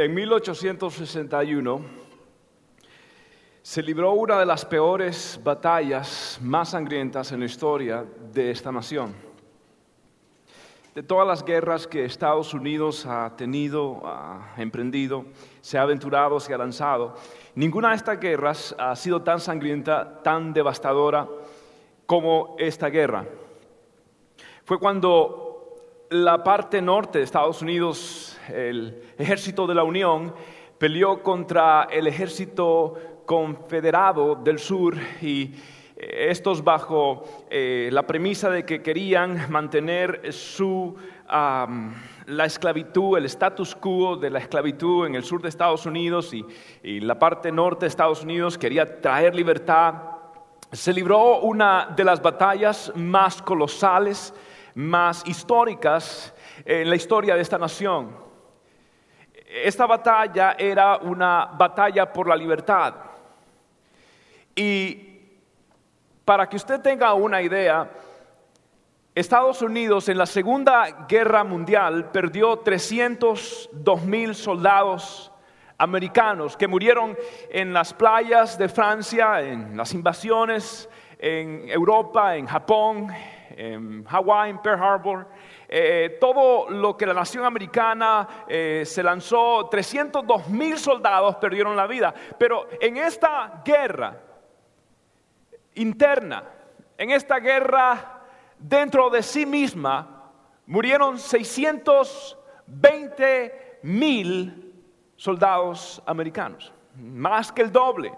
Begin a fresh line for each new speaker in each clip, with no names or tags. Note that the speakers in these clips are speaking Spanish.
En 1861 se libró una de las peores batallas más sangrientas en la historia de esta nación. De todas las guerras que Estados Unidos ha tenido, ha emprendido, se ha aventurado, se ha lanzado, ninguna de estas guerras ha sido tan sangrienta, tan devastadora como esta guerra. Fue cuando la parte norte de Estados Unidos el ejército de la Unión peleó contra el ejército confederado del sur y eh, estos bajo eh, la premisa de que querían mantener su, la esclavitud, el status quo de la esclavitud en el sur de Estados Unidos y, y la parte norte de Estados Unidos quería traer libertad. Se libró una de las batallas más colosales, más históricas en la historia de esta nación esta batalla era una batalla por la libertad. Y para que usted tenga una idea, Estados Unidos en la Segunda Guerra Mundial perdió 302 mil soldados americanos que murieron en las playas de Francia, en las invasiones en Europa, en Japón, en Hawái, en Pearl Harbor. Eh, todo lo que la nación americana eh, se lanzó, 302 mil soldados perdieron la vida. Pero en esta guerra interna, en esta guerra dentro de sí misma, murieron 620 mil soldados americanos, más que el doble.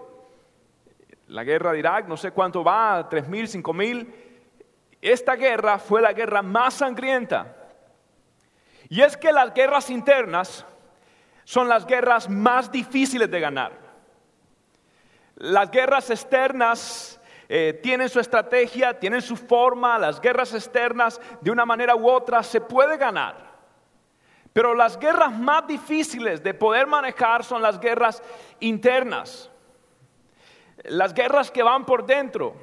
La guerra de Irak, no sé cuánto va, 3 mil, 5 mil esta guerra fue la guerra más sangrienta. Y es que las guerras internas son las guerras más difíciles de ganar. Las guerras externas eh, tienen su estrategia, tienen su forma, las guerras externas de una manera u otra se puede ganar. Pero las guerras más difíciles de poder manejar son las guerras internas. Las guerras que van por dentro.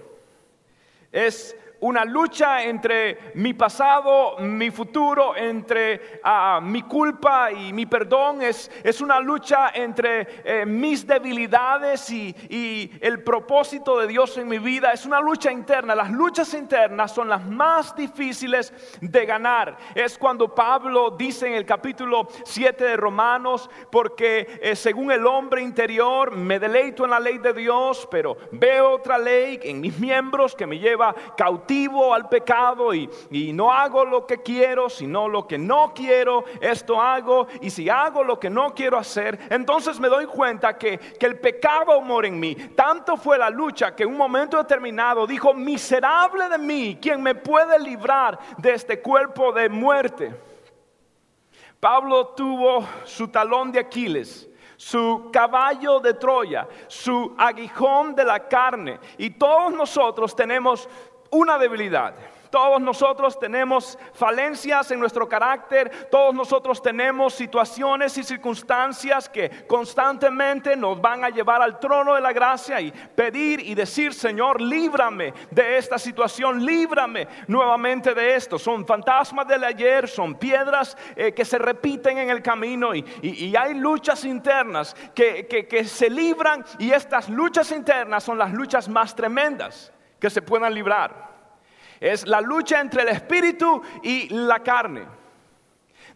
Es una lucha entre mi pasado, mi futuro, entre ah, mi culpa y mi perdón. Es, es una lucha entre eh, mis debilidades y, y, el propósito de Dios en mi vida. Es una lucha interna. Las luchas internas son las más difíciles de ganar. Es cuando Pablo dice en el capítulo 7 de Romanos, porque eh, según el hombre interior me deleito en la ley de Dios, pero veo otra ley en mis miembros que me lleva cautivo al pecado y, no hago lo que quiero, sino lo que no quiero, esto hago. Y si hago lo que no quiero hacer, entonces me doy cuenta que, que el pecado mora en mí. Tanto fue la lucha que en un momento determinado dijo, miserable de mí, ¿quién me puede librar de este cuerpo de muerte? Pablo tuvo su talón de Aquiles su caballo de Troya, su aguijón de la carne. Y todos nosotros tenemos una debilidad. Todos nosotros tenemos falencias en nuestro carácter, todos nosotros tenemos situaciones y circunstancias que constantemente nos van a llevar al trono de la gracia y pedir y decir, Señor, líbrame de esta situación, líbrame nuevamente de esto. Son fantasmas del ayer, son piedras eh, que se repiten en el camino y, hay luchas internas que, que se libran y estas luchas internas son las luchas más tremendas que se puedan librar. Es la lucha entre el espíritu y la carne.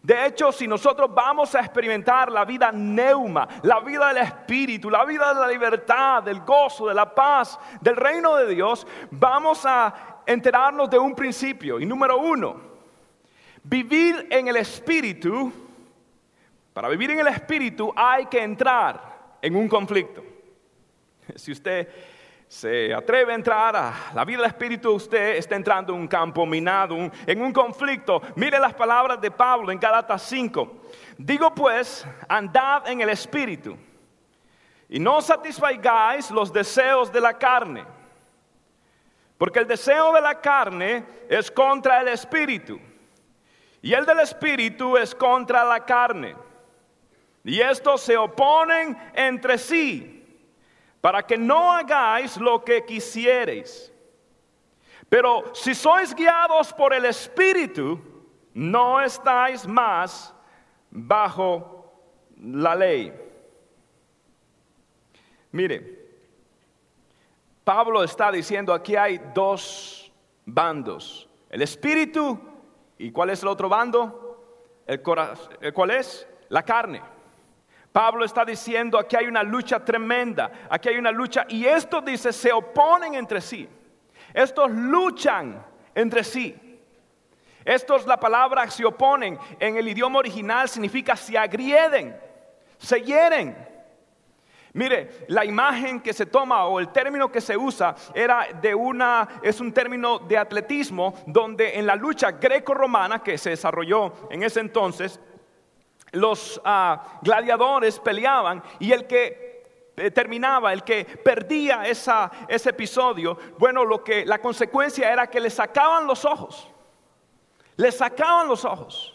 De hecho, si nosotros vamos a experimentar la vida neuma, la vida del espíritu, la vida de la libertad, del gozo, de la paz, del reino de Dios, vamos a enterarnos de un principio. Y número uno, vivir en el espíritu, para vivir en el espíritu hay que entrar en un conflicto. Si usted se atreve a entrar a la vida del Espíritu, usted está entrando en un campo minado, en un conflicto. Mire las palabras de Pablo en Galatas 5. Digo pues, andad en el Espíritu y no satisfagáis los deseos de la carne. Porque el deseo de la carne es contra el Espíritu y el del Espíritu es contra la carne. Y estos se oponen entre sí para que no hagáis lo que quisiereis. Pero si sois guiados por el Espíritu, no estáis más bajo la ley. Mire, Pablo está diciendo aquí hay dos bandos, el espíritu y ¿cuál es el otro bando? El corazón, ¿cuál es? La carne. Pablo está diciendo aquí hay una lucha tremenda, aquí hay una lucha y esto dice se oponen entre sí. Estos luchan entre sí. Estos la palabra se oponen en el idioma original significa se agrieden, se hieren. Mire, la imagen que se toma o el término que se usa era de una, es un término de atletismo donde en la lucha greco-romana que se desarrolló en ese entonces, los ah, gladiadores peleaban y el que eh, terminaba, el que perdía ese episodio, bueno, lo que la consecuencia era que le sacaban los ojos, le sacaban los ojos.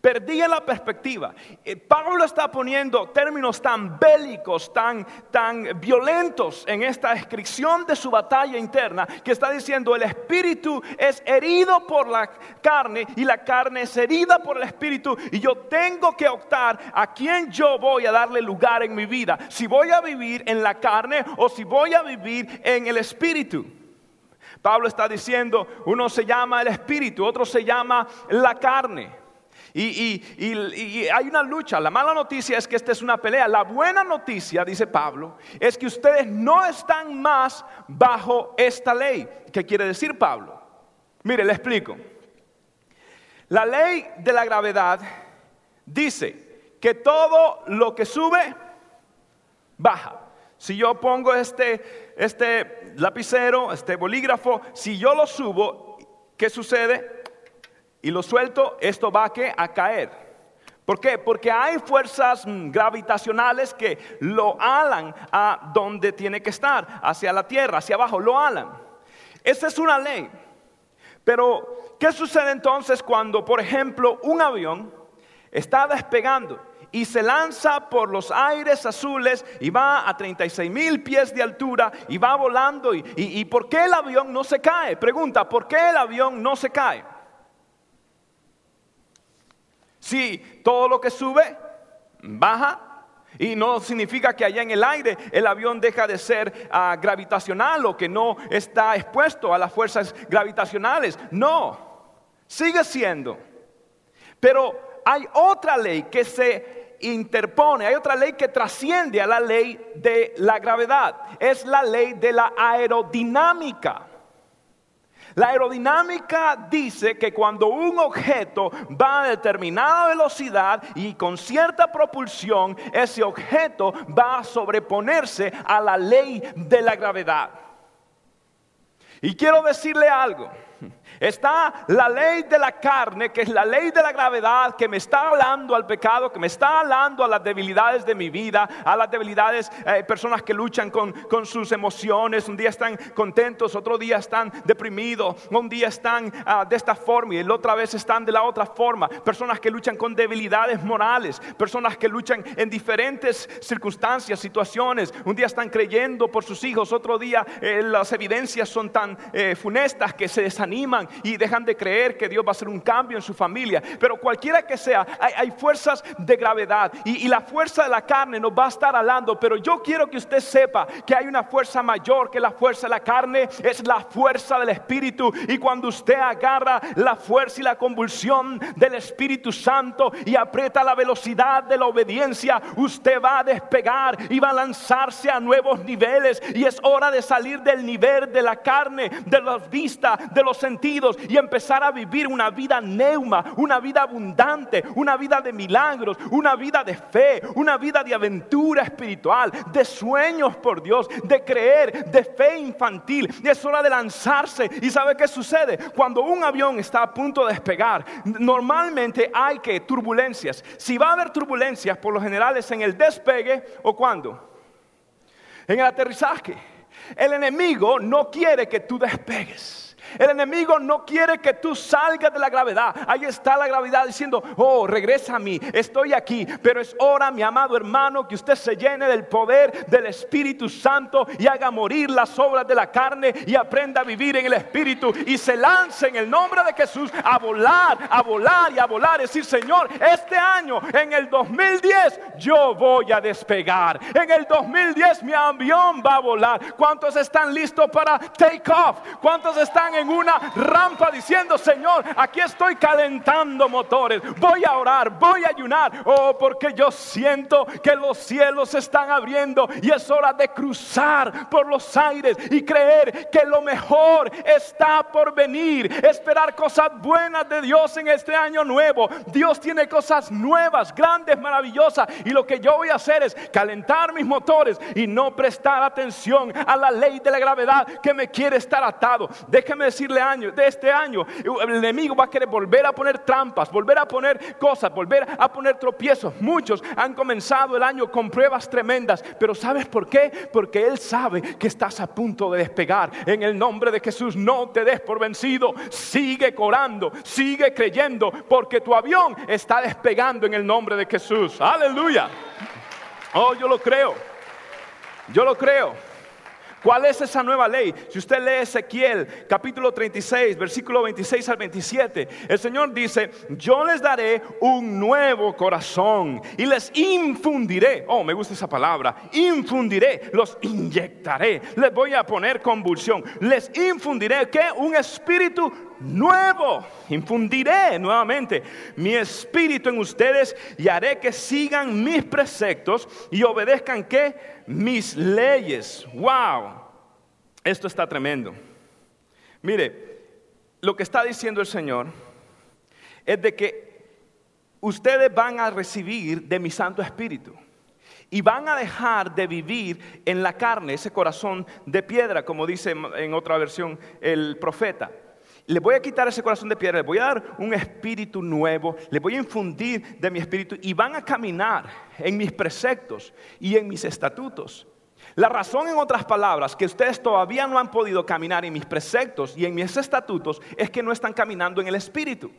Perdía la perspectiva. Eh, Pablo está poniendo términos tan bélicos, tan, tan violentos en esta descripción de su batalla interna, que está diciendo el espíritu es herido por la carne y la carne es herida por el espíritu y yo tengo que optar a quién yo voy a darle lugar en mi vida, si voy a vivir en la carne o si voy a vivir en el espíritu. Pablo está diciendo, uno se llama el espíritu, otro se llama la carne. Y, hay una lucha. La mala noticia es que esta es una pelea. La buena noticia, dice Pablo, es que ustedes no están más bajo esta ley. ¿Qué quiere decir Pablo? Mire, le explico. La ley de la gravedad dice que todo lo que sube, baja. Si yo pongo este, este lapicero, este bolígrafo, si yo lo subo, ¿qué sucede? Y lo suelto, esto va a, a caer. ¿Por qué? Porque hay fuerzas mm, gravitacionales que lo alan a donde tiene que estar, hacia la tierra, hacia abajo, lo alan. Esa es una ley. Pero, ¿qué sucede entonces cuando, por ejemplo, un avión está despegando y se lanza por los aires azules y va a 36 mil pies de altura y va volando? Y, y por qué el avión no se cae? Pregunta, ¿por qué el avión no se cae? Si todo lo que sube baja, y no significa que allá en el aire el avión deja de ser ah, gravitacional o que no está expuesto a las fuerzas gravitacionales. No, sigue siendo. Pero hay otra ley que se interpone, hay otra ley que trasciende a la ley de la gravedad. Es la ley de la aerodinámica. La aerodinámica dice que cuando un objeto va a determinada velocidad y con cierta propulsión, ese objeto va a sobreponerse a la ley de la gravedad. Y quiero decirle algo. Está la ley de la carne, que es la ley de la gravedad, que me está hablando al pecado, que me está hablando a las debilidades de mi vida, a las debilidades, eh, personas que luchan con, sus emociones, un día están contentos, otro día están deprimidos, un día están ah, de esta forma y el otra vez están de la otra forma, personas que luchan con debilidades morales, personas que luchan en diferentes circunstancias, situaciones, un día están creyendo por sus hijos, otro día eh, las evidencias son tan eh, funestas que se desaniman y dejan de creer que Dios va a hacer un cambio en su familia. Pero cualquiera que sea, hay, fuerzas de gravedad y, la fuerza de la carne nos va a estar hablando. Pero yo quiero que usted sepa que hay una fuerza mayor que la fuerza de la carne, es la fuerza del Espíritu. Y cuando usted agarra la fuerza y la convulsión del Espíritu Santo y aprieta la velocidad de la obediencia, usted va a despegar y va a lanzarse a nuevos niveles. Y es hora de salir del nivel de la carne, de la vista, de los sentidos y empezar a vivir una vida neuma, una vida abundante, una vida de milagros, una vida de fe, una vida de aventura espiritual, de sueños por Dios, de creer, de fe infantil. Y es hora de lanzarse. ¿Y sabe qué sucede? Cuando un avión está a punto de despegar, normalmente hay que turbulencias. Si va a haber turbulencias, por lo general es en el despegue o cuando? En el aterrizaje. El enemigo no quiere que tú despegues. El enemigo no quiere que tú salgas de la gravedad. Ahí está la gravedad diciendo, oh, regresa a mí, estoy aquí. Pero es hora, mi amado hermano, que usted se llene del poder del Espíritu Santo y haga morir las obras de la carne y aprenda a vivir en el Espíritu y se lance en el nombre de Jesús a volar, a volar y a volar. Decir, Señor, este año, en el 2010, yo voy a despegar. En el 2010 mi avión va a volar. ¿Cuántos están listos para take off? ¿Cuántos están en una rampa diciendo, Señor, aquí estoy calentando motores, voy a orar, voy a ayunar, oh, porque yo siento que los cielos se están abriendo y es hora de cruzar por los aires y creer que lo mejor está por venir, esperar cosas buenas de Dios en este año nuevo. Dios tiene cosas nuevas, grandes, maravillosas y lo que yo voy a hacer es calentar mis motores y no prestar atención a la ley de la gravedad que me quiere estar atado. Déjeme decirle año, de este año, el enemigo va a querer volver a poner trampas, volver a poner cosas, volver a poner tropiezos. Muchos han comenzado el año con pruebas tremendas, pero ¿sabes por qué? Porque Él sabe que estás a punto de despegar. En el nombre de Jesús, no te des por vencido. Sigue corando, sigue creyendo, porque tu avión está despegando en el nombre de Jesús. Aleluya. Oh, yo lo creo. Yo lo creo. ¿Cuál es esa nueva ley? Si usted lee Ezequiel capítulo 36, versículo 26 al 27, el Señor dice, yo les daré un nuevo corazón y les infundiré, oh, me gusta esa palabra, infundiré, los inyectaré, les voy a poner convulsión, les infundiré que un espíritu nuevo, infundiré nuevamente mi espíritu en ustedes y haré que sigan mis preceptos y obedezcan mis leyes. Wow, esto está tremendo. Mire, lo que está diciendo el Señor es de que ustedes van a recibir de mi Santo Espíritu y van a dejar de vivir en la carne, ese corazón de piedra, como dice en otra versión el profeta. Le voy a quitar ese corazón de piedra, le voy a dar un espíritu nuevo, le voy a infundir de mi espíritu y van a caminar en mis preceptos y en mis estatutos. La razón, en otras palabras, que ustedes todavía no han podido caminar en mis preceptos y en mis estatutos es que no están caminando en el espíritu.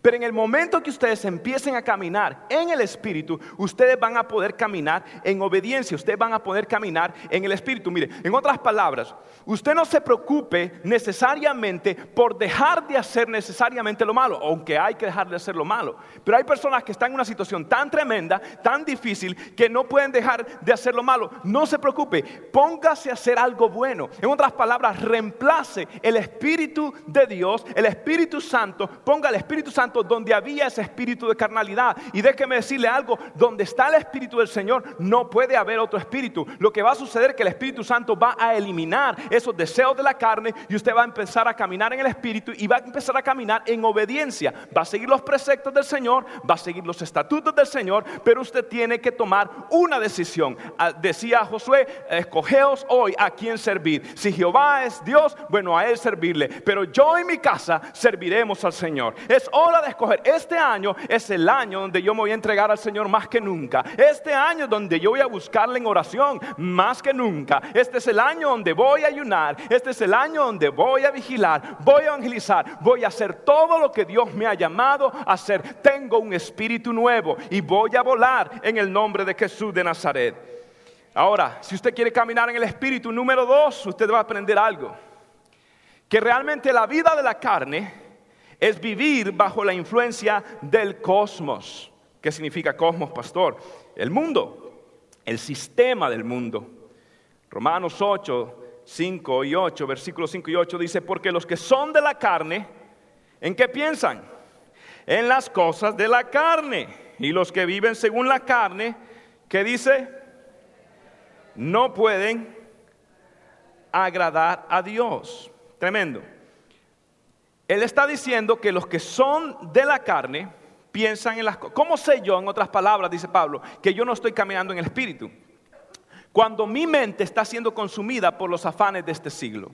Pero en el momento que ustedes empiecen a caminar en el Espíritu, ustedes van a poder caminar en obediencia, ustedes van a poder caminar en el Espíritu. Mire, en otras palabras, usted no se preocupe necesariamente por dejar de hacer necesariamente lo malo, aunque hay que dejar de hacer lo malo. Pero hay personas que están en una situación tan tremenda, tan difícil, que no pueden dejar de hacer lo malo. No se preocupe, póngase a hacer algo bueno. En otras palabras, reemplace el Espíritu de Dios, el Espíritu Santo, ponga el Espíritu Santo donde había ese espíritu de carnalidad. Y déjeme decirle algo, donde está el espíritu del Señor no puede haber otro espíritu. Lo que va a suceder es que el Espíritu Santo va a eliminar esos deseos de la carne y usted va a empezar a caminar en el espíritu y va a empezar a caminar en obediencia. Va a seguir los preceptos del Señor, va a seguir los estatutos del Señor, pero usted tiene que tomar una decisión. Ah, decía Josué, escogeos hoy a quién servir. Si Jehová es Dios, bueno, a él servirle, pero yo y mi casa serviremos al Señor. Es hora de escoger. Este año es el año donde yo me voy a entregar al Señor más que nunca. Este año donde yo voy a buscarle en oración más que nunca. Este es el año donde voy a ayunar. Este es el año donde voy a vigilar, voy a evangelizar, voy a hacer todo lo que Dios me ha llamado a hacer. Tengo un espíritu nuevo y voy a volar en el nombre de Jesús de Nazaret. Ahora, si usted quiere caminar en el espíritu número dos, usted va a aprender algo. Que realmente la vida de la carne es vivir bajo la influencia del cosmos. ¿Qué significa cosmos, pastor? El mundo, el sistema del mundo. Romanos 8, 5 y 8, versículos 5 y 8 dice, porque los que son de la carne, ¿en qué piensan? En las cosas de la carne. Y los que viven según la carne, ¿qué dice? No pueden agradar a Dios. Tremendo. Él está diciendo que los que son de la carne piensan en las cosas. ¿Cómo sé yo, en otras palabras, dice Pablo, que yo no estoy caminando en el Espíritu? Cuando mi mente está siendo consumida por los afanes de este siglo.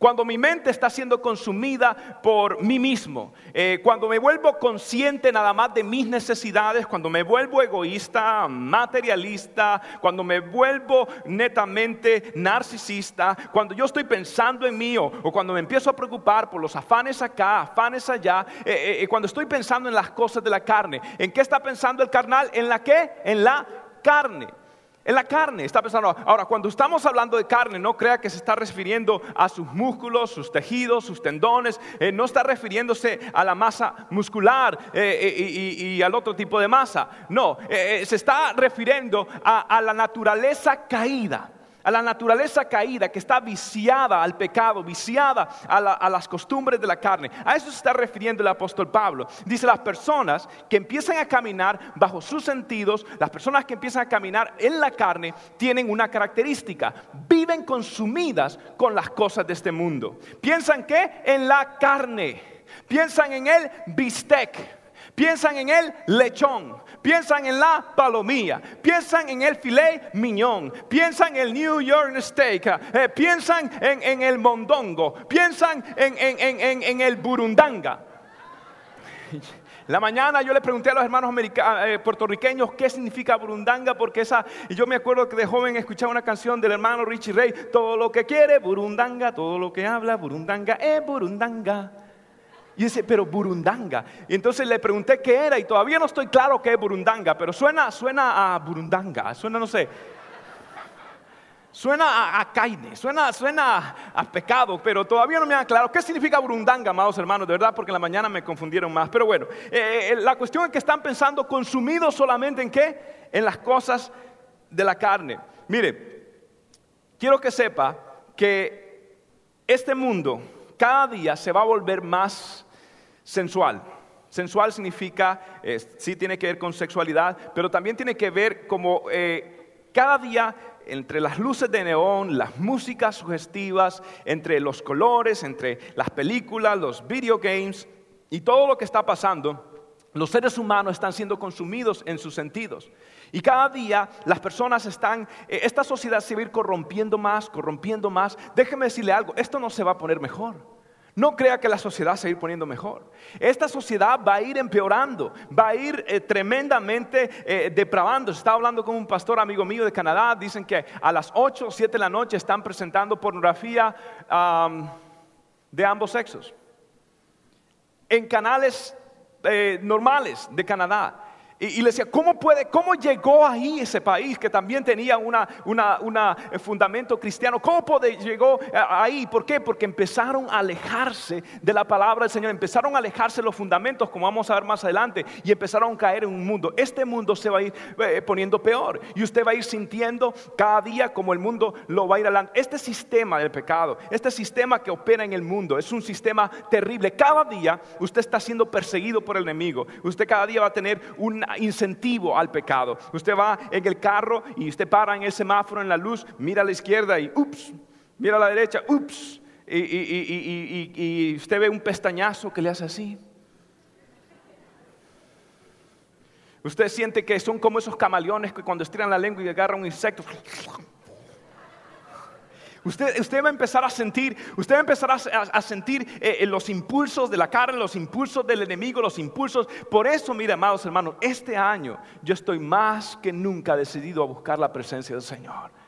Cuando mi mente está siendo consumida por mí mismo, eh, cuando me vuelvo consciente nada más de mis necesidades, cuando me vuelvo egoísta, materialista, cuando me vuelvo netamente narcisista, cuando yo estoy pensando en mí o, cuando me empiezo a preocupar por los afanes acá, afanes allá, eh, eh, cuando estoy pensando en las cosas de la carne, ¿en qué está pensando el carnal? ¿En la qué? En la carne. En la carne está pensando. Ahora, cuando estamos hablando de carne, no crea que se está refiriendo a sus músculos, sus tejidos, sus tendones. Eh, no está refiriéndose a la masa muscular eh, eh, y, al otro tipo de masa. No, se está refiriendo a la naturaleza caída a la naturaleza caída que está viciada al pecado, viciada a, las costumbres de la carne. A eso se está refiriendo el apóstol Pablo. Dice las personas que empiezan a caminar bajo sus sentidos, las personas que empiezan a caminar en la carne, tienen una característica, viven consumidas con las cosas de este mundo. ¿Piensan que En la carne. Piensan en el bistec. Piensan en el lechón, piensan en la palomilla, piensan en el filet miñón, piensan en el New York steak, eh, piensan en, el mondongo, piensan en, el burundanga. La mañana yo le pregunté a los hermanos eh, puertorriqueños qué significa burundanga, porque esa, y yo me acuerdo que de joven escuchaba una canción del hermano Richie Ray, todo lo que quiere, burundanga, todo lo que habla, burundanga, es burundanga. Y dice, pero burundanga. Y entonces le pregunté qué era y todavía no estoy claro qué es burundanga, pero suena, suena a burundanga, suena, no sé, suena a, caine, suena, suena a, pecado, pero todavía no me ha claro qué significa burundanga, amados hermanos, de verdad, porque en la mañana me confundieron más. Pero bueno, eh, eh, la cuestión es que están pensando consumidos solamente en qué? En las cosas de la carne. Mire, quiero que sepa que este mundo cada día se va a volver más sensual. Sensual significa, sí tiene que ver con sexualidad, pero también tiene que ver como eh, cada día entre las luces de neón, las músicas sugestivas, entre los colores, entre las películas, los video games y todo lo que está pasando, los seres humanos están siendo consumidos en sus sentidos. Y cada día las personas están, eh, esta sociedad se va a ir corrompiendo más, corrompiendo más. Déjeme decirle algo, esto no se va a poner mejor. No crea que la sociedad se va a ir poniendo mejor. Esta sociedad va a ir empeorando, va a ir eh, tremendamente eh, depravando. Estaba hablando con un pastor amigo mío de Canadá. Dicen que a las 8 o 7 de la noche están presentando pornografía de ambos sexos. En canales eh, normales de Canadá. Y, le decía, ¿cómo puede, cómo llegó ahí ese país que también tenía un una, eh, fundamento cristiano? ¿Cómo llegó eh, ahí? ¿Por qué? Porque empezaron a alejarse de la palabra del Señor, empezaron a alejarse los fundamentos, como vamos a ver más adelante, y empezaron a caer en un mundo. Este mundo se va a ir eh, poniendo peor y usted va a ir sintiendo cada día como el mundo lo va a ir adelante. Este sistema del pecado, este sistema que opera en el mundo, es un sistema terrible. Cada día usted está siendo perseguido por el enemigo. Usted cada día va a tener un incentivo al pecado. Usted va en el carro y usted para en el semáforo, en la luz, mira a la izquierda y ups, mira a la derecha, ups, y, usted ve un pestañazo que le hace así. Usted siente que son como esos camaleones que cuando estiran la lengua y agarran un insecto, Usted, va a empezar a sentir, usted va a empezar a, sentir eh, los impulsos de la carne, los impulsos del enemigo, los impulsos. Por eso, mire, amados hermanos, este año yo estoy más que nunca decidido a buscar la presencia del Señor.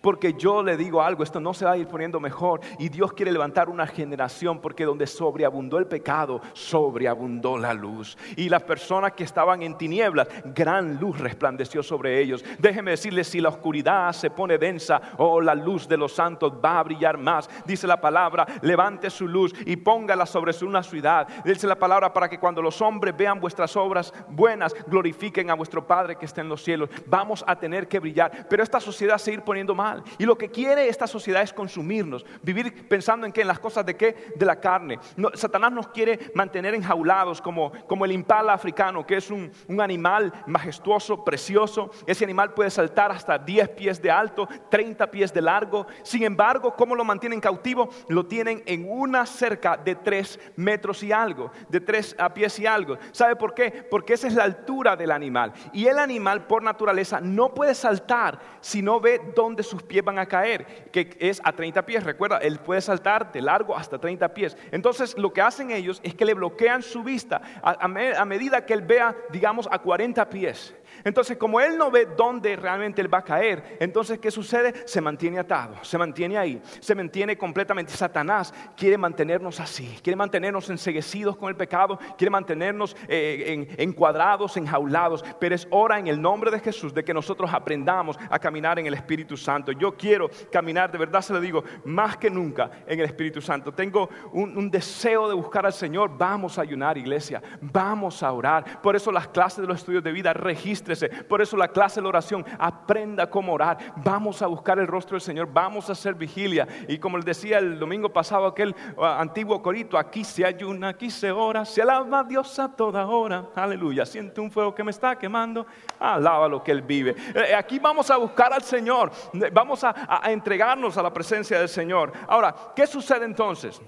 Porque yo le digo algo, esto no se va a ir poniendo mejor. Y Dios quiere levantar una generación porque donde sobreabundó el pecado, sobreabundó la luz. Y las personas que estaban en tinieblas, gran luz resplandeció sobre ellos. Déjeme decirles, si la oscuridad se pone densa, oh, la luz de los santos va a brillar más. Dice la palabra, levante su luz y póngala sobre una ciudad. Dice la palabra para que cuando los hombres vean vuestras obras buenas, glorifiquen a vuestro Padre que está en los cielos. Vamos a tener que brillar. Pero esta sociedad se ir poniendo más y lo que quiere esta sociedad es consumirnos, vivir pensando en qué, en las cosas de qué, de la carne. Satanás nos quiere mantener enjaulados como, como el impala africano, que es un, un animal majestuoso, precioso. Ese animal puede saltar hasta 10 pies de alto, 30 pies de largo. Sin embargo, ¿cómo lo mantienen cautivo? Lo tienen en una cerca de 3 metros y algo, de 3 a pies y algo. ¿Sabe por qué? Porque esa es la altura del animal. Y el animal por naturaleza no puede saltar si no ve dónde su tus pies van a caer, que es a 30 pies. Recuerda, él puede saltar de largo hasta 30 pies. Entonces lo que hacen ellos es que le bloquean su vista a, medida que él vea, digamos, a 40 pies. Entonces, como él no ve dónde realmente él va a caer, entonces, ¿qué sucede? Se mantiene atado, se mantiene ahí, se mantiene completamente. Satanás quiere mantenernos así, quiere mantenernos enseguecidos con el pecado, quiere mantenernos eh, encuadrados, enjaulados. Pero es hora en el nombre de Jesús de que nosotros aprendamos a caminar en el Espíritu Santo. Yo quiero caminar, de verdad se lo digo, más que nunca en el Espíritu Santo. Tengo un, un deseo de buscar al Señor. Vamos a ayunar, iglesia, vamos a orar. Por eso las clases de los estudios de vida registran por eso la clase de la oración, aprenda cómo orar. Vamos a buscar el rostro del Señor, vamos a hacer vigilia. Y como les decía el domingo pasado aquel uh, antiguo corito, aquí se ayuna, aquí se ora, se alaba a Dios a toda hora. Aleluya, siente un fuego que me está quemando, alaba lo que Él vive. Eh, aquí vamos a buscar al Señor, vamos a, entregarnos a la presencia del Señor. Ahora, ¿qué sucede entonces?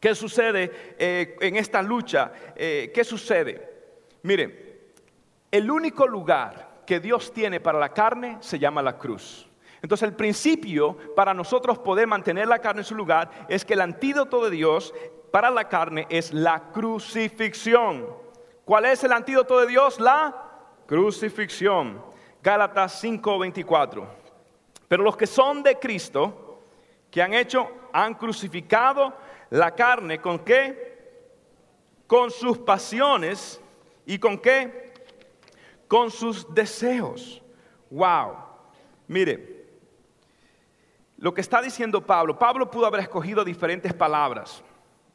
¿Qué sucede eh, en esta lucha? Eh, ¿Qué sucede? Miren, el único lugar que Dios tiene para la carne se llama la cruz. Entonces el principio para nosotros poder mantener la carne en su lugar es que el antídoto de Dios para la carne es la crucifixión. ¿Cuál es el antídoto de Dios? La crucifixión. Gálatas 5:24. Pero los que son de Cristo, que han hecho, han crucificado la carne con qué? Con sus pasiones y con qué? Con sus deseos. Wow. Mire, lo que está diciendo Pablo, Pablo pudo haber escogido diferentes palabras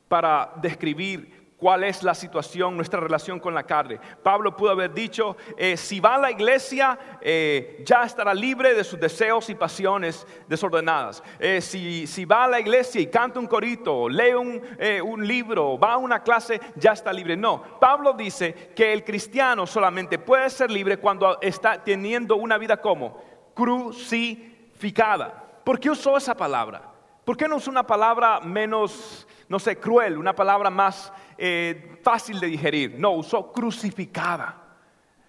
para describir cuál es la situación, nuestra relación con la carne. Pablo pudo haber dicho, eh, si va a la iglesia, eh, ya estará libre de sus deseos y pasiones desordenadas. Eh, si, si, va a la iglesia y canta un corito, lee un, un libro, va a una clase, ya está libre. No, Pablo dice que el cristiano solamente puede ser libre cuando está teniendo una vida como crucificada. ¿Por qué usó esa palabra? ¿Por qué no usó una palabra menos, no sé, cruel, una palabra más eh, fácil de digerir. No, usó crucificada.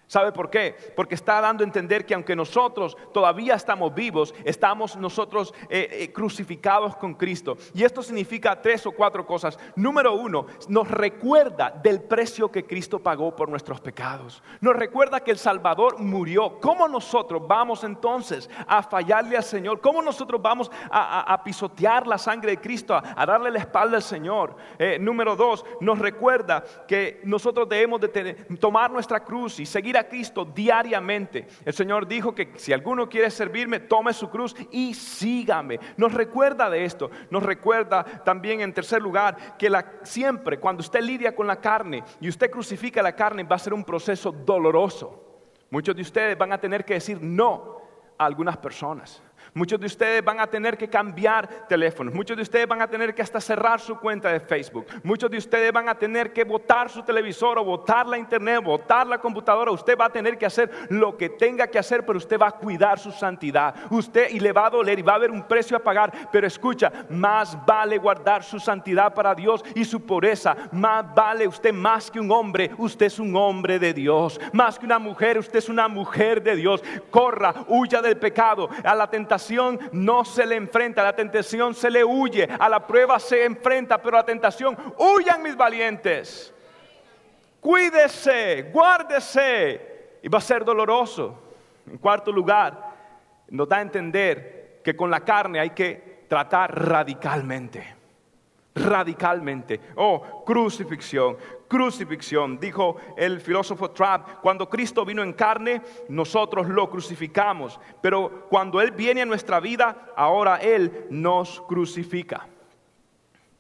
¿Sabe por qué? Porque está dando a entender que aunque nosotros todavía estamos vivos, estamos nosotros eh, eh, crucificados con Cristo. Y esto significa tres o cuatro cosas. Número uno, nos recuerda del precio que Cristo pagó por nuestros pecados. Nos recuerda que el Salvador murió. ¿Cómo nosotros vamos entonces a fallarle al Señor? ¿Cómo nosotros vamos a, pisotear la sangre de Cristo, a, darle la espalda al Señor? Eh, número dos, nos recuerda que nosotros debemos de tomar nuestra cruz y seguir a Cristo diariamente. El Señor dijo que si alguno quiere servirme, tome su cruz y sígame. Nos recuerda de esto. Nos recuerda también en tercer lugar que siempre cuando usted lidia con la carne y usted crucifica la carne va a ser un proceso doloroso. Muchos de ustedes van a tener que decir no a algunas personas. Muchos de ustedes van a tener que cambiar teléfonos. Muchos de ustedes van a tener que hasta cerrar su cuenta de Facebook. Muchos de ustedes van a tener que botar su televisor o botar la internet, botar la computadora. Usted va a tener que hacer lo que tenga que hacer, pero usted va a cuidar su santidad. Usted y le va a doler y va a haber un precio a pagar. Pero escucha, más vale guardar su santidad para Dios y su pureza. Más vale usted más que un hombre. Usted es un hombre de Dios. Más que una mujer, usted es una mujer de Dios. Corra, huya del pecado, a la tentación no se le enfrenta, a la tentación se le huye, a la prueba se enfrenta, pero a la tentación huyan mis valientes. Cuídese, guárdese y va a ser doloroso. En cuarto lugar, nos da a entender que con la carne hay que tratar radicalmente radicalmente. Oh, crucifixión, crucifixión. Dijo el filósofo Trapp, cuando Cristo vino en carne, nosotros lo crucificamos, pero cuando Él viene a nuestra vida, ahora Él nos crucifica.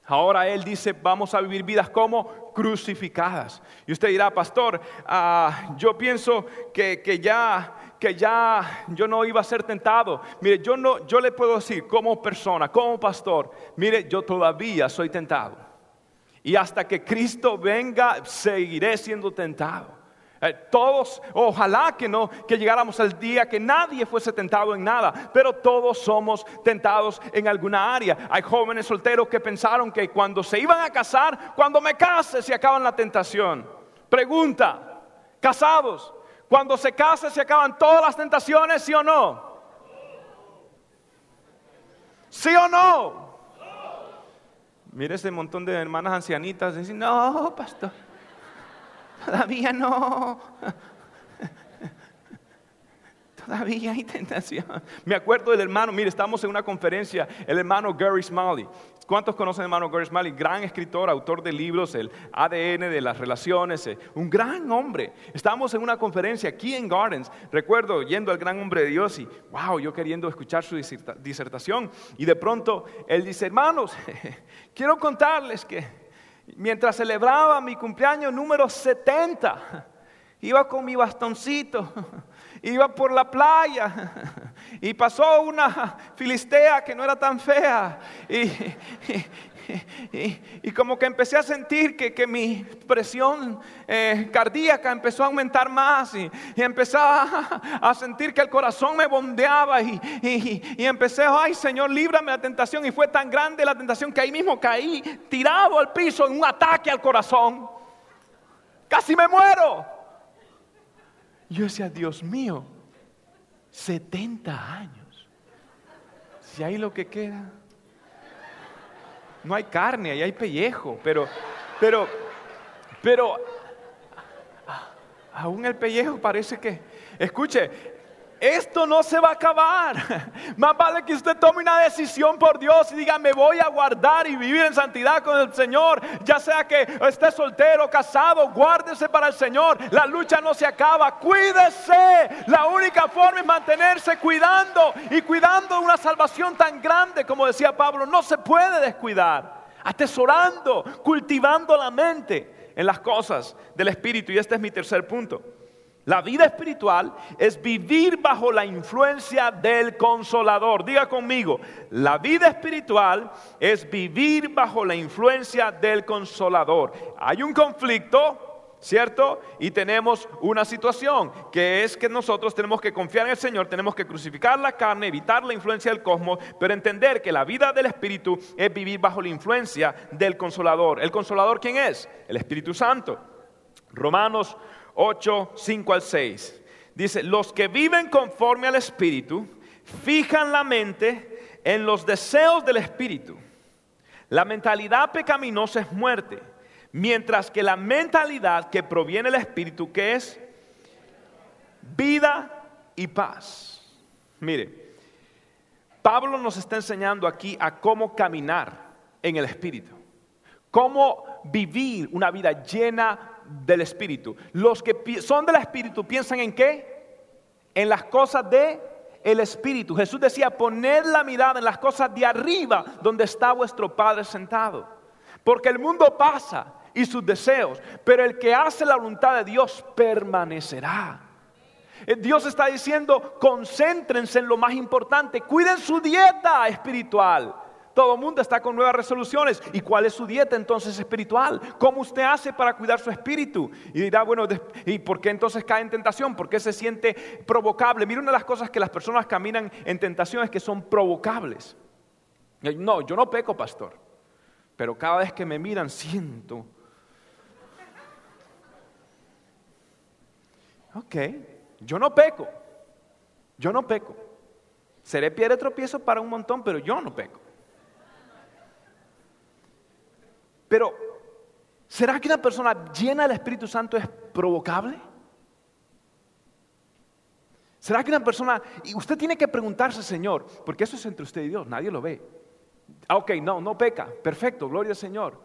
Ahora Él dice, vamos a vivir vidas como crucificadas. Y usted dirá, pastor, ah, yo pienso que, que ya que ya yo no iba a ser tentado. Mire, yo no yo le puedo decir como persona, como pastor, mire, yo todavía soy tentado. Y hasta que Cristo venga, seguiré siendo tentado. Eh, todos, ojalá que no, que llegáramos al día que nadie fuese tentado en nada, pero todos somos tentados en alguna área. Hay jóvenes solteros que pensaron que cuando se iban a casar, cuando me case, se acaban la tentación. Pregunta, casados, cuando se casa se acaban todas las tentaciones, ¿sí o no? ¿Sí o no? Mire ese montón de hermanas ancianitas dicen, no, pastor, todavía no. Todavía hay tentación. Me acuerdo del hermano, mire, estamos en una conferencia, el hermano Gary Smalley. ¿Cuántos conocen hermano Gary Smalley? Gran escritor, autor de libros, el ADN de las relaciones, eh, un gran hombre. Estábamos en una conferencia aquí en Gardens, recuerdo yendo al gran hombre de Dios y, wow, yo queriendo escuchar su disertación. Y de pronto él dice, hermanos, quiero contarles que mientras celebraba mi cumpleaños número 70, iba con mi bastoncito iba por la playa y pasó una filistea que no era tan fea y, como que empecé a sentir que, mi presión eh, cardíaca empezó a aumentar más y, empezaba a, sentir que el corazón me bondeaba y, y empecé, ay Señor, líbrame de la tentación y fue tan grande la tentación que ahí mismo caí tirado al piso en un ataque al corazón. Casi me muero. Yo decía, Dios mío, 70 años. Si hay lo que queda. No hay carne, ahí hay pellejo, pero, pero, pero, aún el pellejo parece que, escuche, esto no se va a acabar. Más vale que usted tome una decisión por Dios y diga, me voy a guardar y vivir en santidad con el Señor. Ya sea que esté soltero, casado, guárdese para el Señor. La lucha no se acaba. Cuídese. La única forma es mantenerse cuidando y cuidando una salvación tan grande como decía Pablo. No se puede descuidar. Atesorando, cultivando la mente en las cosas del Espíritu. Y este es mi tercer punto. La vida espiritual es vivir bajo la influencia del consolador. Diga conmigo, la vida espiritual es vivir bajo la influencia del consolador. Hay un conflicto, ¿cierto? Y tenemos una situación, que es que nosotros tenemos que confiar en el Señor, tenemos que crucificar la carne, evitar la influencia del cosmos, pero entender que la vida del Espíritu es vivir bajo la influencia del consolador. ¿El consolador quién es? El Espíritu Santo. Romanos 8, 5 al 6. Dice, los que viven conforme al Espíritu fijan la mente en los deseos del Espíritu. La mentalidad pecaminosa es muerte, mientras que la mentalidad que proviene del Espíritu, que es vida y paz. Mire, Pablo nos está enseñando aquí a cómo caminar en el Espíritu, cómo vivir una vida llena del Espíritu. Los que son del Espíritu piensan en qué? En las cosas de el Espíritu. Jesús decía, poned la mirada en las cosas de arriba donde está vuestro Padre sentado. Porque el mundo pasa y sus deseos, pero el que hace la voluntad de Dios permanecerá. Eh, Dios está diciendo, concéntrense en lo más importante, cuiden su dieta espiritual. Todo el mundo está con nuevas resoluciones. ¿Y cuál es su dieta entonces espiritual? ¿Cómo usted hace para cuidar su espíritu? Y dirá, bueno, ¿y por qué entonces cae en tentación? ¿Por qué se siente provocable? Mira, una de las cosas que las personas caminan en tentación es que son provocables. No, yo no peco, pastor. Pero cada vez que me miran siento... Ok, yo no peco. Yo no peco. Seré pie de tropiezo para un montón, pero yo no peco. Pero, ¿será que una persona llena del Espíritu Santo es provocable? ¿Será que una persona, y usted tiene que preguntarse, Señor, porque eso es entre usted y Dios, nadie lo ve. Ah, ok, no, no peca, perfecto, gloria al Señor.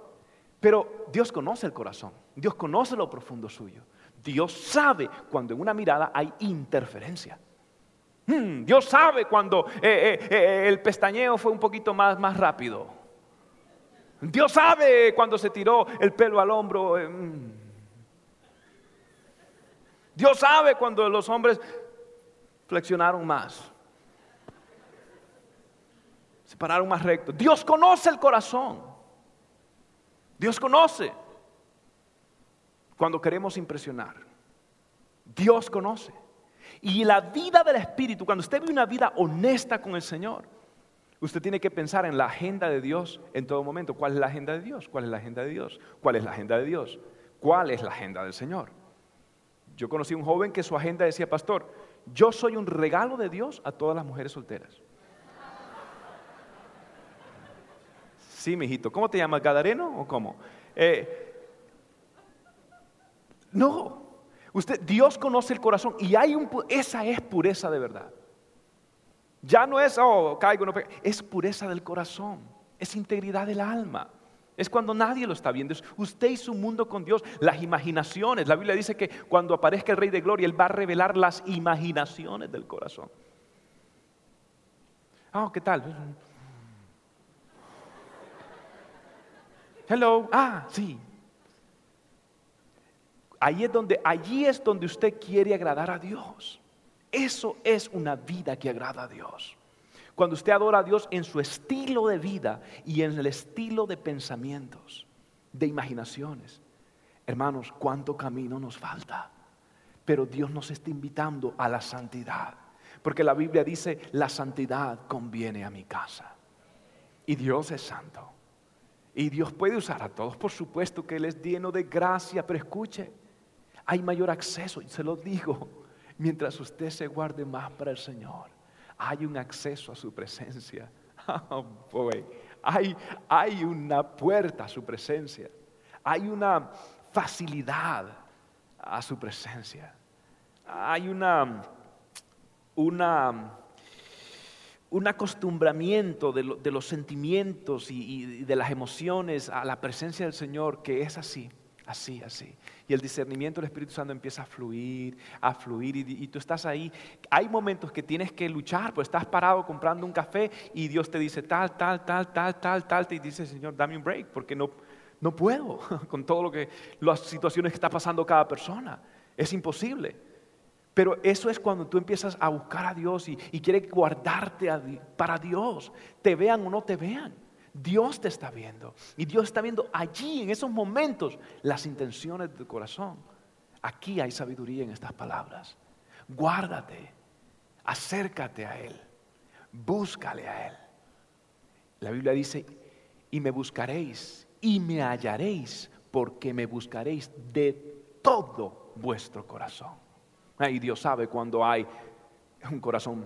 Pero Dios conoce el corazón, Dios conoce lo profundo suyo. Dios sabe cuando en una mirada hay interferencia. Hmm, Dios sabe cuando eh, eh, eh, el pestañeo fue un poquito más, más rápido. Dios sabe cuando se tiró el pelo al hombro. Eh, mm. Dios sabe cuando los hombres flexionaron más. Se pararon más rectos. Dios conoce el corazón. Dios conoce cuando queremos impresionar. Dios conoce. Y la vida del Espíritu, cuando usted vive una vida honesta con el Señor, Usted tiene que pensar en la agenda de Dios en todo momento. ¿Cuál es la agenda de Dios? ¿Cuál es la agenda de Dios? ¿Cuál es la agenda de Dios? ¿Cuál es la agenda del Señor? Yo conocí a un joven que su agenda decía, pastor, yo soy un regalo de Dios a todas las mujeres solteras. Sí, mijito. ¿Cómo te llamas? ¿Gadareno o cómo? Eh, no. Usted, Dios conoce el corazón y hay un, esa es pureza de verdad. Ya no es, oh, caigo, no es pureza del corazón, es integridad del alma. Es cuando nadie lo está viendo. Es usted y su mundo con Dios, las imaginaciones. La Biblia dice que cuando aparezca el Rey de Gloria, Él va a revelar las imaginaciones del corazón. Oh, ¿qué tal? Hello. Ah, sí. Ahí es donde, allí es donde usted quiere agradar a Dios. Eso es una vida que agrada a Dios. Cuando usted adora a Dios en su estilo de vida y en el estilo de pensamientos, de imaginaciones. Hermanos, cuánto camino nos falta. Pero Dios nos está invitando a la santidad. Porque la Biblia dice, la santidad conviene a mi casa. Y Dios es santo. Y Dios puede usar a todos, por supuesto que Él es lleno de gracia, pero escuche, hay mayor acceso, y se lo digo, mientras usted se guarde más para el Señor, hay un acceso a su presencia. Oh, boy. Hay, hay una puerta a su presencia, hay una facilidad a su presencia, hay una, una un acostumbramiento de, los sentimientos y, de las emociones a la presencia del Señor que es así, así, así. Y el discernimiento del Espíritu Santo empieza a fluir, a fluir y, tú estás ahí. Hay momentos que tienes que luchar, pues estás parado comprando un café y Dios te dice tal, tal, tal, tal, tal, tal, y dice, Señor, dame un break porque no, no puedo con todo lo que, las situaciones que está pasando cada persona. Es imposible. Pero eso es cuando tú empiezas a buscar a Dios y, quieres guardarte para Dios, te vean o no te vean. Dios te está viendo y Dios está viendo allí, en esos momentos, las intenciones de tu corazón. Aquí hay sabiduría en estas palabras. Guárdate, acércate a Él, búscale a Él. La Biblia dice, y me buscaréis y me hallaréis porque me buscaréis de todo vuestro corazón. Y Dios sabe cuando hay un corazón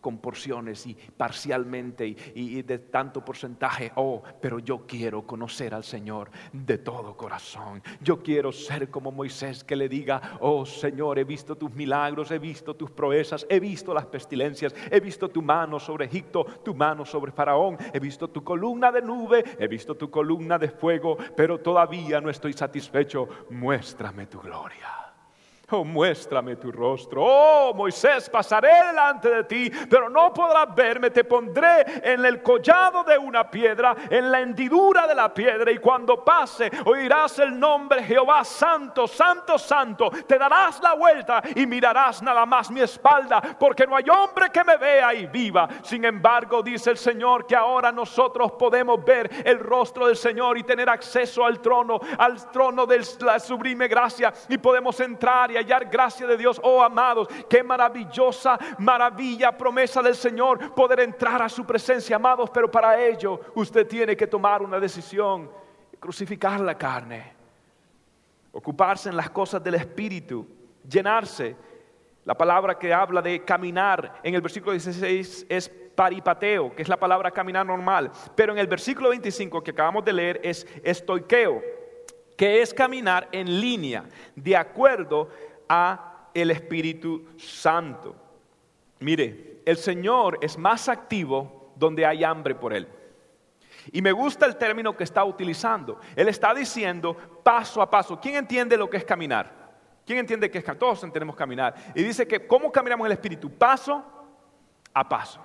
con porciones y parcialmente y, de tanto porcentaje. Oh, pero yo quiero conocer al Señor de todo corazón. Yo quiero ser como Moisés que le diga, oh Señor, he visto tus milagros, he visto tus proezas, he visto las pestilencias, he visto tu mano sobre Egipto, tu mano sobre Faraón, he visto tu columna de nube, he visto tu columna de fuego, pero todavía no estoy satisfecho. Muéstrame tu gloria. Oh, muéstrame tu rostro. Oh, Moisés, pasaré delante de ti, pero no podrás verme. Te pondré en el collado de una piedra, en la hendidura de la piedra, y cuando pase, oirás el nombre Jehová Santo, Santo, Santo. Te darás la vuelta y mirarás nada más mi espalda, porque no hay hombre que me vea y viva. Sin embargo, dice el Señor que ahora nosotros podemos ver el rostro del Señor y tener acceso al trono, al trono de la sublime gracia, y podemos entrar y hallar gracia de Dios. Oh amados, qué maravillosa, maravilla, promesa del Señor poder entrar a su presencia, amados. Pero para ello usted tiene que tomar una decisión, crucificar la carne, ocuparse en las cosas del Espíritu, llenarse. La palabra que habla de caminar en el versículo 16 es paripateo, que es la palabra caminar normal. Pero en el versículo 25 que acabamos de leer es estoiqueo, que es caminar en línea, de acuerdo a el Espíritu Santo. Mire, el Señor es más activo donde hay hambre por Él. Y me gusta el término que está utilizando. Él está diciendo paso a paso. ¿Quién entiende lo que es caminar? ¿Quién entiende que es caminar? Todos entendemos caminar. Y dice que ¿cómo caminamos el Espíritu? Paso a paso.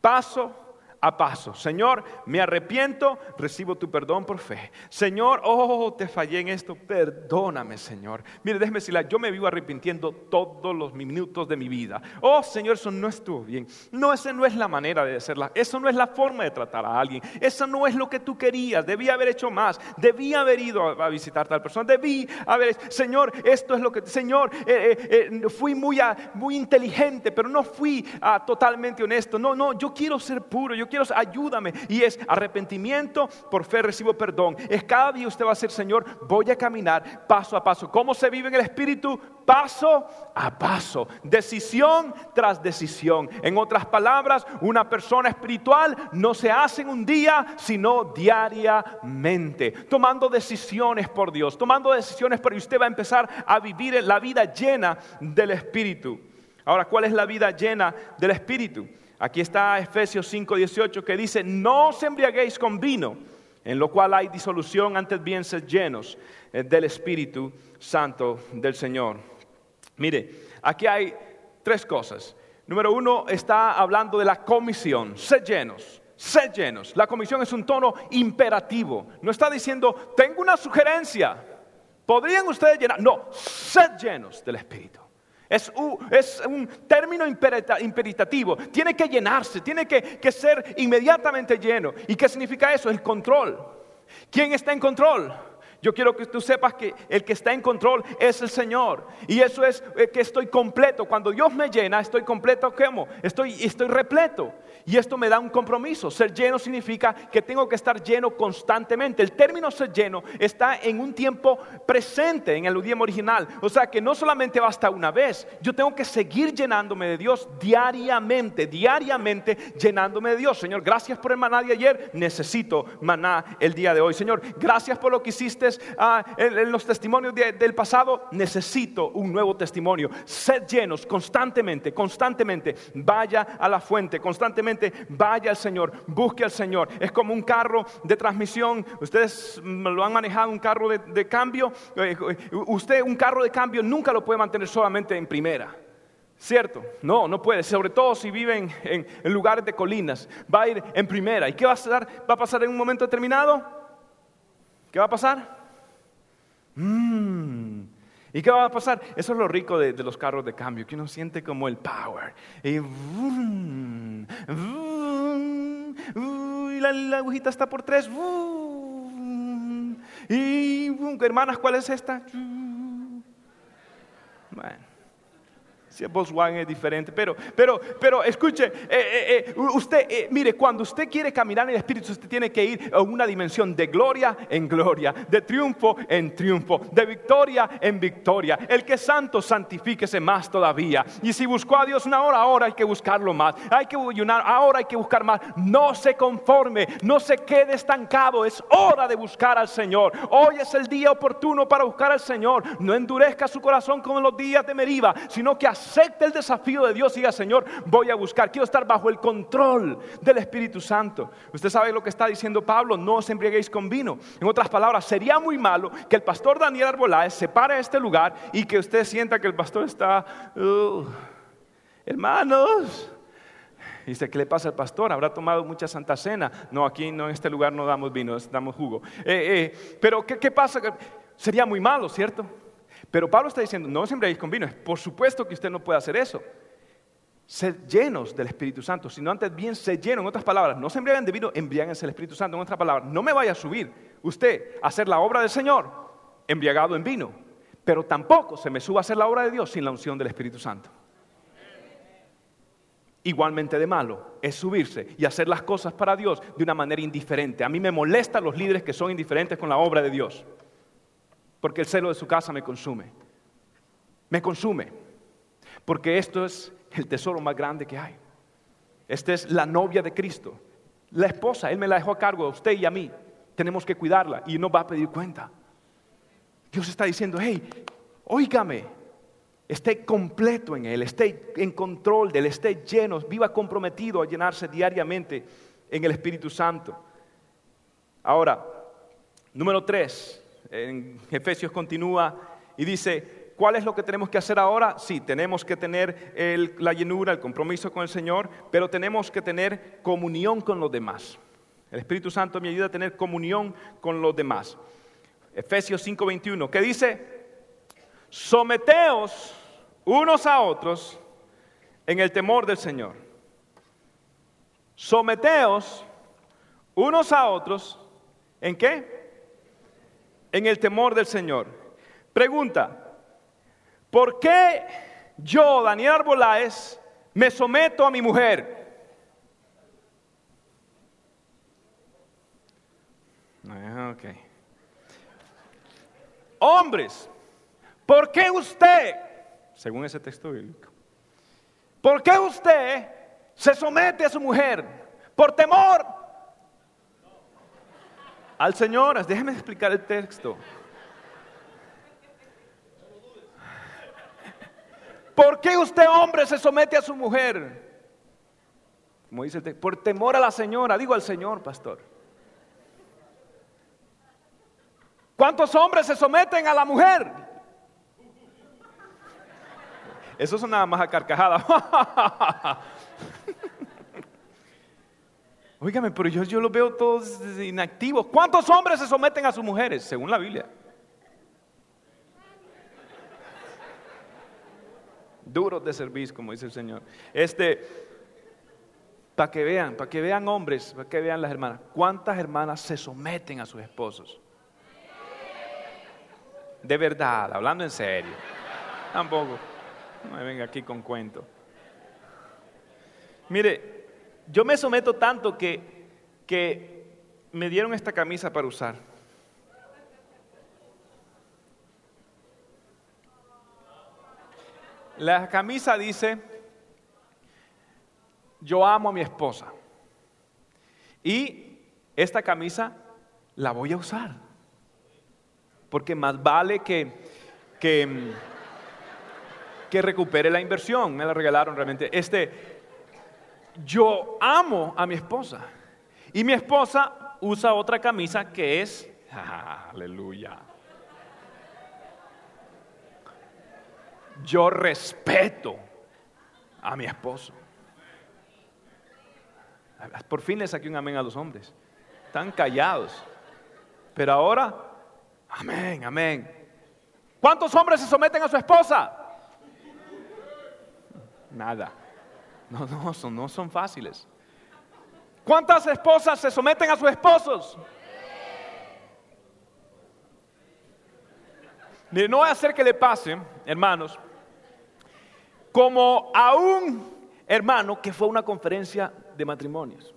Paso a paso. Señor, me arrepiento, recibo tu perdón por fe. Señor, oh, te fallé en esto, perdóname, Señor. Mire, déjeme decirle, yo me vivo arrepintiendo todos los minutos de mi vida. Oh, Señor, eso no estuvo bien. No, esa no es la manera de hacerla. Eso no es la forma de tratar a alguien. Eso no es lo que tú querías. Debí haber hecho más. Debí haber ido a, visitar a tal persona. Debí haber, Señor, esto es lo que, Señor, eh, eh, eh, fui muy, muy inteligente, pero no fui ah, totalmente honesto. No, no, yo quiero ser puro. Yo quiero quiero, ayúdame. Y es arrepentimiento, por fe recibo perdón. Es cada día usted va a ser, Señor, voy a caminar paso a paso. ¿Cómo se vive en el Espíritu? Paso a paso, decisión tras decisión. En otras palabras, una persona espiritual no se hace en un día, sino diariamente, tomando decisiones por Dios, tomando decisiones por usted va a empezar a vivir la vida llena del Espíritu. Ahora, ¿cuál es la vida llena del Espíritu? Aquí está Efesios 5:18 que dice, no os embriaguéis con vino, en lo cual hay disolución, antes bien sed llenos eh, del Espíritu Santo del Señor. Mire, aquí hay tres cosas. Número uno, está hablando de la comisión, sed llenos. Sed llenos. La comisión es un tono imperativo. No está diciendo, tengo una sugerencia. ¿Podrían ustedes llenar? No, sed llenos del Espíritu. Es un, término imperitativo. Tiene que llenarse, tiene que, ser inmediatamente lleno. ¿Y qué significa eso? El control. ¿Quién está en control? Yo quiero que tú sepas que el que está en control es el Señor. Y eso es eh, que estoy completo. Cuando Dios me llena, estoy completo. ¿Cómo? Estoy, estoy repleto. Y esto me da un compromiso. Ser lleno significa que tengo que estar lleno constantemente. El término ser lleno está en un tiempo presente en el idioma original. O sea que no solamente basta una vez. Yo tengo que seguir llenándome de Dios diariamente, diariamente llenándome de Dios. Señor, gracias por el maná de ayer. Necesito maná el día de hoy. Señor, gracias por lo que hiciste ah, en, los testimonios del pasado. Necesito un nuevo testimonio. Sed llenos constantemente, constantemente. Vaya a la fuente, constantemente vaya al Señor, busque al Señor. Es como un carro de transmisión. Ustedes lo han manejado, un carro de, cambio. Eh, usted un carro de cambio nunca lo puede mantener solamente en primera. ¿Cierto? No, no puede. Sobre todo si viven en, lugares de colinas. Va a ir en primera. ¿Y qué va a pasar? ¿Va a pasar en un momento determinado? ¿Qué va a pasar? Mmm ¿Y qué va a pasar? Eso es lo rico de, los carros de cambio, que uno siente como el power. Y, la, agujita está por tres. y hermanas, ¿cuál es esta? Bueno. Si Volkswagen es diferente, pero, pero, pero escuche, eh, eh, eh, usted, mire, cuando usted quiere caminar en el Espíritu, usted tiene que ir a una dimensión de gloria en gloria, de triunfo en triunfo, de victoria en victoria. El que es santo, santifíquese más todavía. Y si buscó a Dios una hora, ahora hay que buscarlo más. Hay que ayunar, ahora hay que buscar más. No se conforme, no se quede estancado. Es hora de buscar al Señor. Hoy es el día oportuno para buscar al Señor. No endurezca su corazón como en los días de Meriba, sino que acepte el desafío de Dios y diga, Señor, voy a buscar, quiero estar bajo el control del Espíritu Santo. Usted sabe lo que está diciendo Pablo, no os embriaguéis con vino. En otras palabras, sería muy malo que el pastor Daniel Arboláez se pare a este lugar y que usted sienta que el pastor está, uh, hermanos, Dice, ¿qué le pasa al pastor? ¿Habrá tomado mucha santa cena? No, aquí no, en este lugar no damos vino, damos jugo. Eh, eh, pero ¿qué, ¿qué, pasa? Sería muy malo, ¿cierto? Pero Pablo está diciendo, no os embriaguéis con vino. Por supuesto que usted no puede hacer eso. Ser llenos del Espíritu Santo, sino antes bien se lleno. En otras palabras, no se embriaguen de vino, embriáguense del Espíritu Santo. En otras palabras, no me vaya a subir usted a hacer la obra del Señor embriagado en vino, pero tampoco se me suba a hacer la obra de Dios sin la unción del Espíritu Santo. Igualmente de malo es subirse y hacer las cosas para Dios de una manera indiferente. A mí me molestan los líderes que son indiferentes con la obra de Dios porque el celo de su casa me consume. Me consume, porque esto es el tesoro más grande que hay. Esta es la novia de Cristo, la esposa, Él me la dejó a cargo a usted y a mí. Tenemos que cuidarla y no va a pedir cuenta. Dios está diciendo, hey, óigame, esté completo en Él, esté en control de Él, esté lleno, viva comprometido a llenarse diariamente en el Espíritu Santo. Ahora, número tres, en Efesios continúa y dice, ¿cuál es lo que tenemos que hacer ahora? Sí, tenemos que tener la llenura, el compromiso con el Señor, pero tenemos que tener comunión con los demás. El Espíritu Santo me ayuda a tener comunión con los demás. Efesios 5:21, que dice, someteos unos a otros en el temor del Señor. Someteos unos a otros en qué? en el temor del Señor. Pregunta, ¿por qué yo, Daniel Arbeláez, me someto a mi mujer? Ah, okay. Hombres, ¿por qué usted, según ese texto bíblico, ¿por qué usted se somete a su mujer? ¿Por temor al Señor. Déjeme explicar el texto. ¿Por qué usted, hombre, se somete a su mujer? Como dice el texto, por temor a la señora, digo al Señor, pastor. ¿Cuántos hombres se someten a la mujer? Eso son nada más a carcajada. Óigame, pero yo, yo los veo todos inactivos. ¿Cuántos hombres se someten a sus mujeres, según la Biblia? Duros de servicio, como dice el Señor. Este, para que vean, para que vean hombres, para que vean las hermanas. ¿Cuántas hermanas se someten a sus esposos? De verdad, hablando en serio. Tampoco. No me venga aquí con cuento. Mire, yo me someto tanto que, que me dieron esta camisa para usar. La camisa dice, yo amo a mi esposa. Y esta camisa la voy a usar porque más vale que, que, que recupere la inversión. Me la regalaron realmente. Este, yo amo a mi esposa y mi esposa usa otra camisa que es, aleluya. Yo respeto a mi esposo. Por fin le saqué un amén a los hombres. Están callados. Pero ahora Amén, amén. ¿Cuántos hombres se someten a su esposa? Nada. No, no, son, no son fáciles. ¿Cuántas esposas se someten a sus esposos? Mire, no a hacer que le pase, hermanos, como a un hermano que fue a una conferencia de matrimonios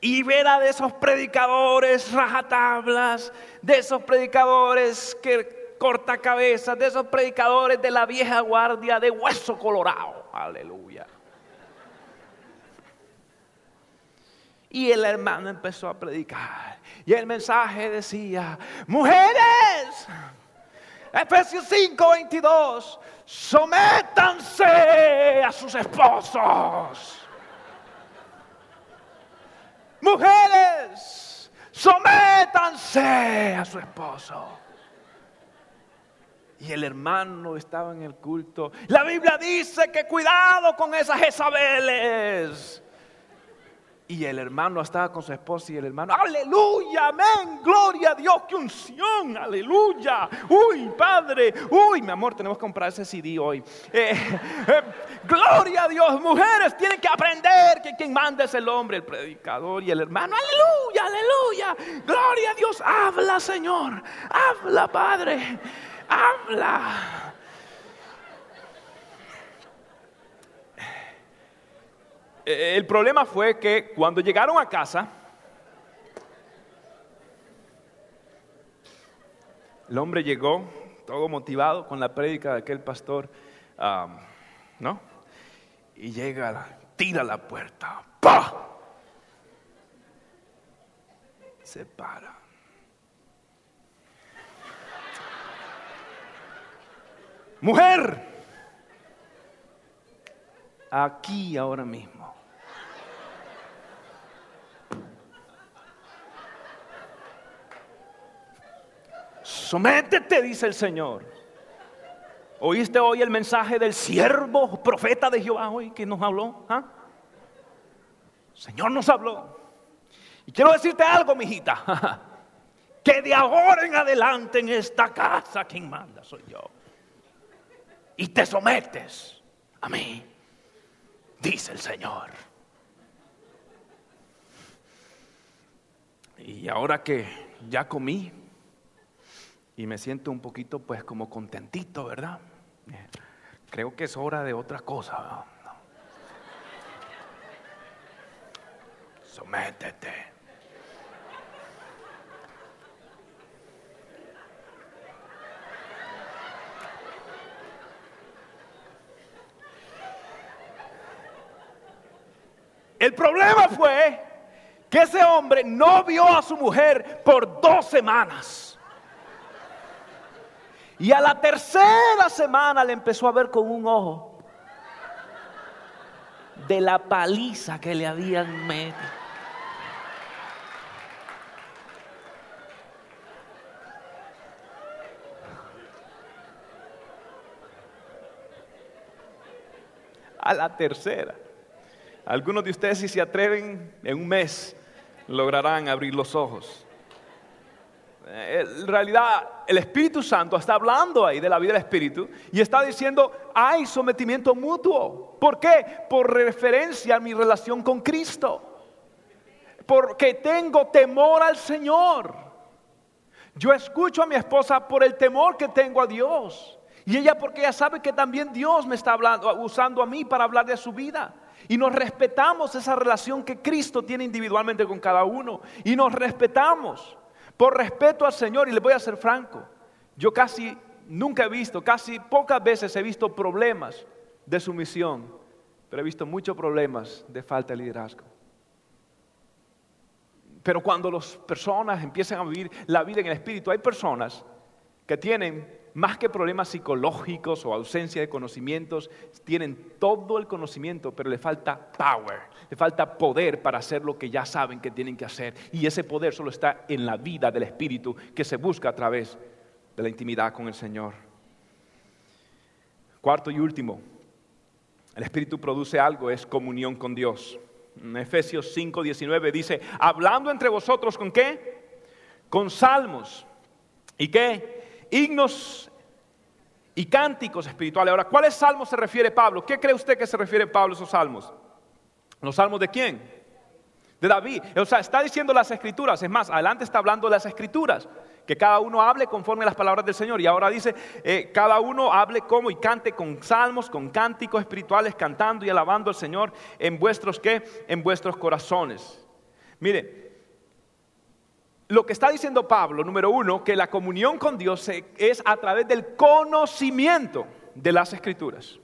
y verá de esos predicadores rajatablas, de esos predicadores que corta cabezas, de esos predicadores de la vieja guardia de hueso colorado. Aleluya. Y el hermano empezó a predicar. Y el mensaje decía, mujeres, Efesios 5, 22, sométanse a sus esposos Mujeres, sométanse a su esposo. Y el hermano estaba en el culto. La Biblia dice que cuidado con esas Jezabeles. Y el hermano estaba con su esposa y el hermano, aleluya, amén, gloria a Dios, qué unción, aleluya. Uy, padre, uy, mi amor, tenemos que comprar ese CD hoy. Eh, eh, gloria a Dios, mujeres tienen que aprender que quien manda es el hombre, el predicador y el hermano. Aleluya, aleluya, gloria a Dios, habla Señor, habla Padre, habla. El problema fue que cuando llegaron a casa, el hombre llegó todo motivado con la prédica de aquel pastor, ¿no? Y llega, tira la puerta, ¡pa! Se para. Mujer, aquí ahora mismo. Sométete, dice el Señor. ¿Oíste hoy el mensaje del siervo profeta de Jehová hoy que nos habló? ¿Ah? Señor nos habló. Y quiero decirte algo, mijita. Que de ahora en adelante en esta casa quien manda soy yo. Y te sometes a mí, dice el Señor. Y ahora que ya comí, y me siento un poquito pues como contentito, ¿verdad? Eh, creo que es hora de otra cosa. ¿no? Sométete. El problema fue que ese hombre no vio a su mujer por dos semanas. Y a la tercera semana le empezó a ver con un ojo de la paliza que le habían metido. A la tercera. Algunos de ustedes si se atreven en un mes lograrán abrir los ojos. Eh, en realidad, el Espíritu Santo está hablando ahí de la vida del Espíritu y está diciendo, hay sometimiento mutuo. ¿Por qué? Por referencia a mi relación con Cristo. Porque tengo temor al Señor. Yo escucho a mi esposa por el temor que tengo a Dios. Y ella porque ella sabe que también Dios me está hablando, usando a mí para hablar de su vida. Y nos respetamos esa relación que Cristo tiene individualmente con cada uno. Y nos respetamos. Por respeto al Señor, y le voy a ser franco, yo casi nunca he visto, casi pocas veces he visto problemas de sumisión, pero he visto muchos problemas de falta de liderazgo. Pero cuando las personas empiezan a vivir la vida en el Espíritu, hay personas que tienen más que problemas psicológicos o ausencia de conocimientos, tienen todo el conocimiento, pero le falta power, le falta poder para hacer lo que ya saben que tienen que hacer. Y ese poder solo está en la vida del Espíritu que se busca a través de la intimidad con el Señor. Cuarto y último, el Espíritu produce algo, es comunión con Dios. En Efesios 5, 19 dice, hablando entre vosotros con qué? Con salmos. ¿Y qué? Himnos y cánticos espirituales. Ahora, ¿cuáles salmos se refiere Pablo? ¿Qué cree usted que se refiere Pablo a esos salmos? ¿Los salmos de quién? De David. O sea, está diciendo las escrituras. Es más, adelante está hablando de las escrituras. Que cada uno hable conforme a las palabras del Señor. Y ahora dice, eh, cada uno hable como y cante con salmos, con cánticos espirituales, cantando y alabando al Señor en vuestros qué? En vuestros corazones. Mire, lo que está diciendo Pablo, número uno, que la comunión con Dios es a través del conocimiento de las escrituras.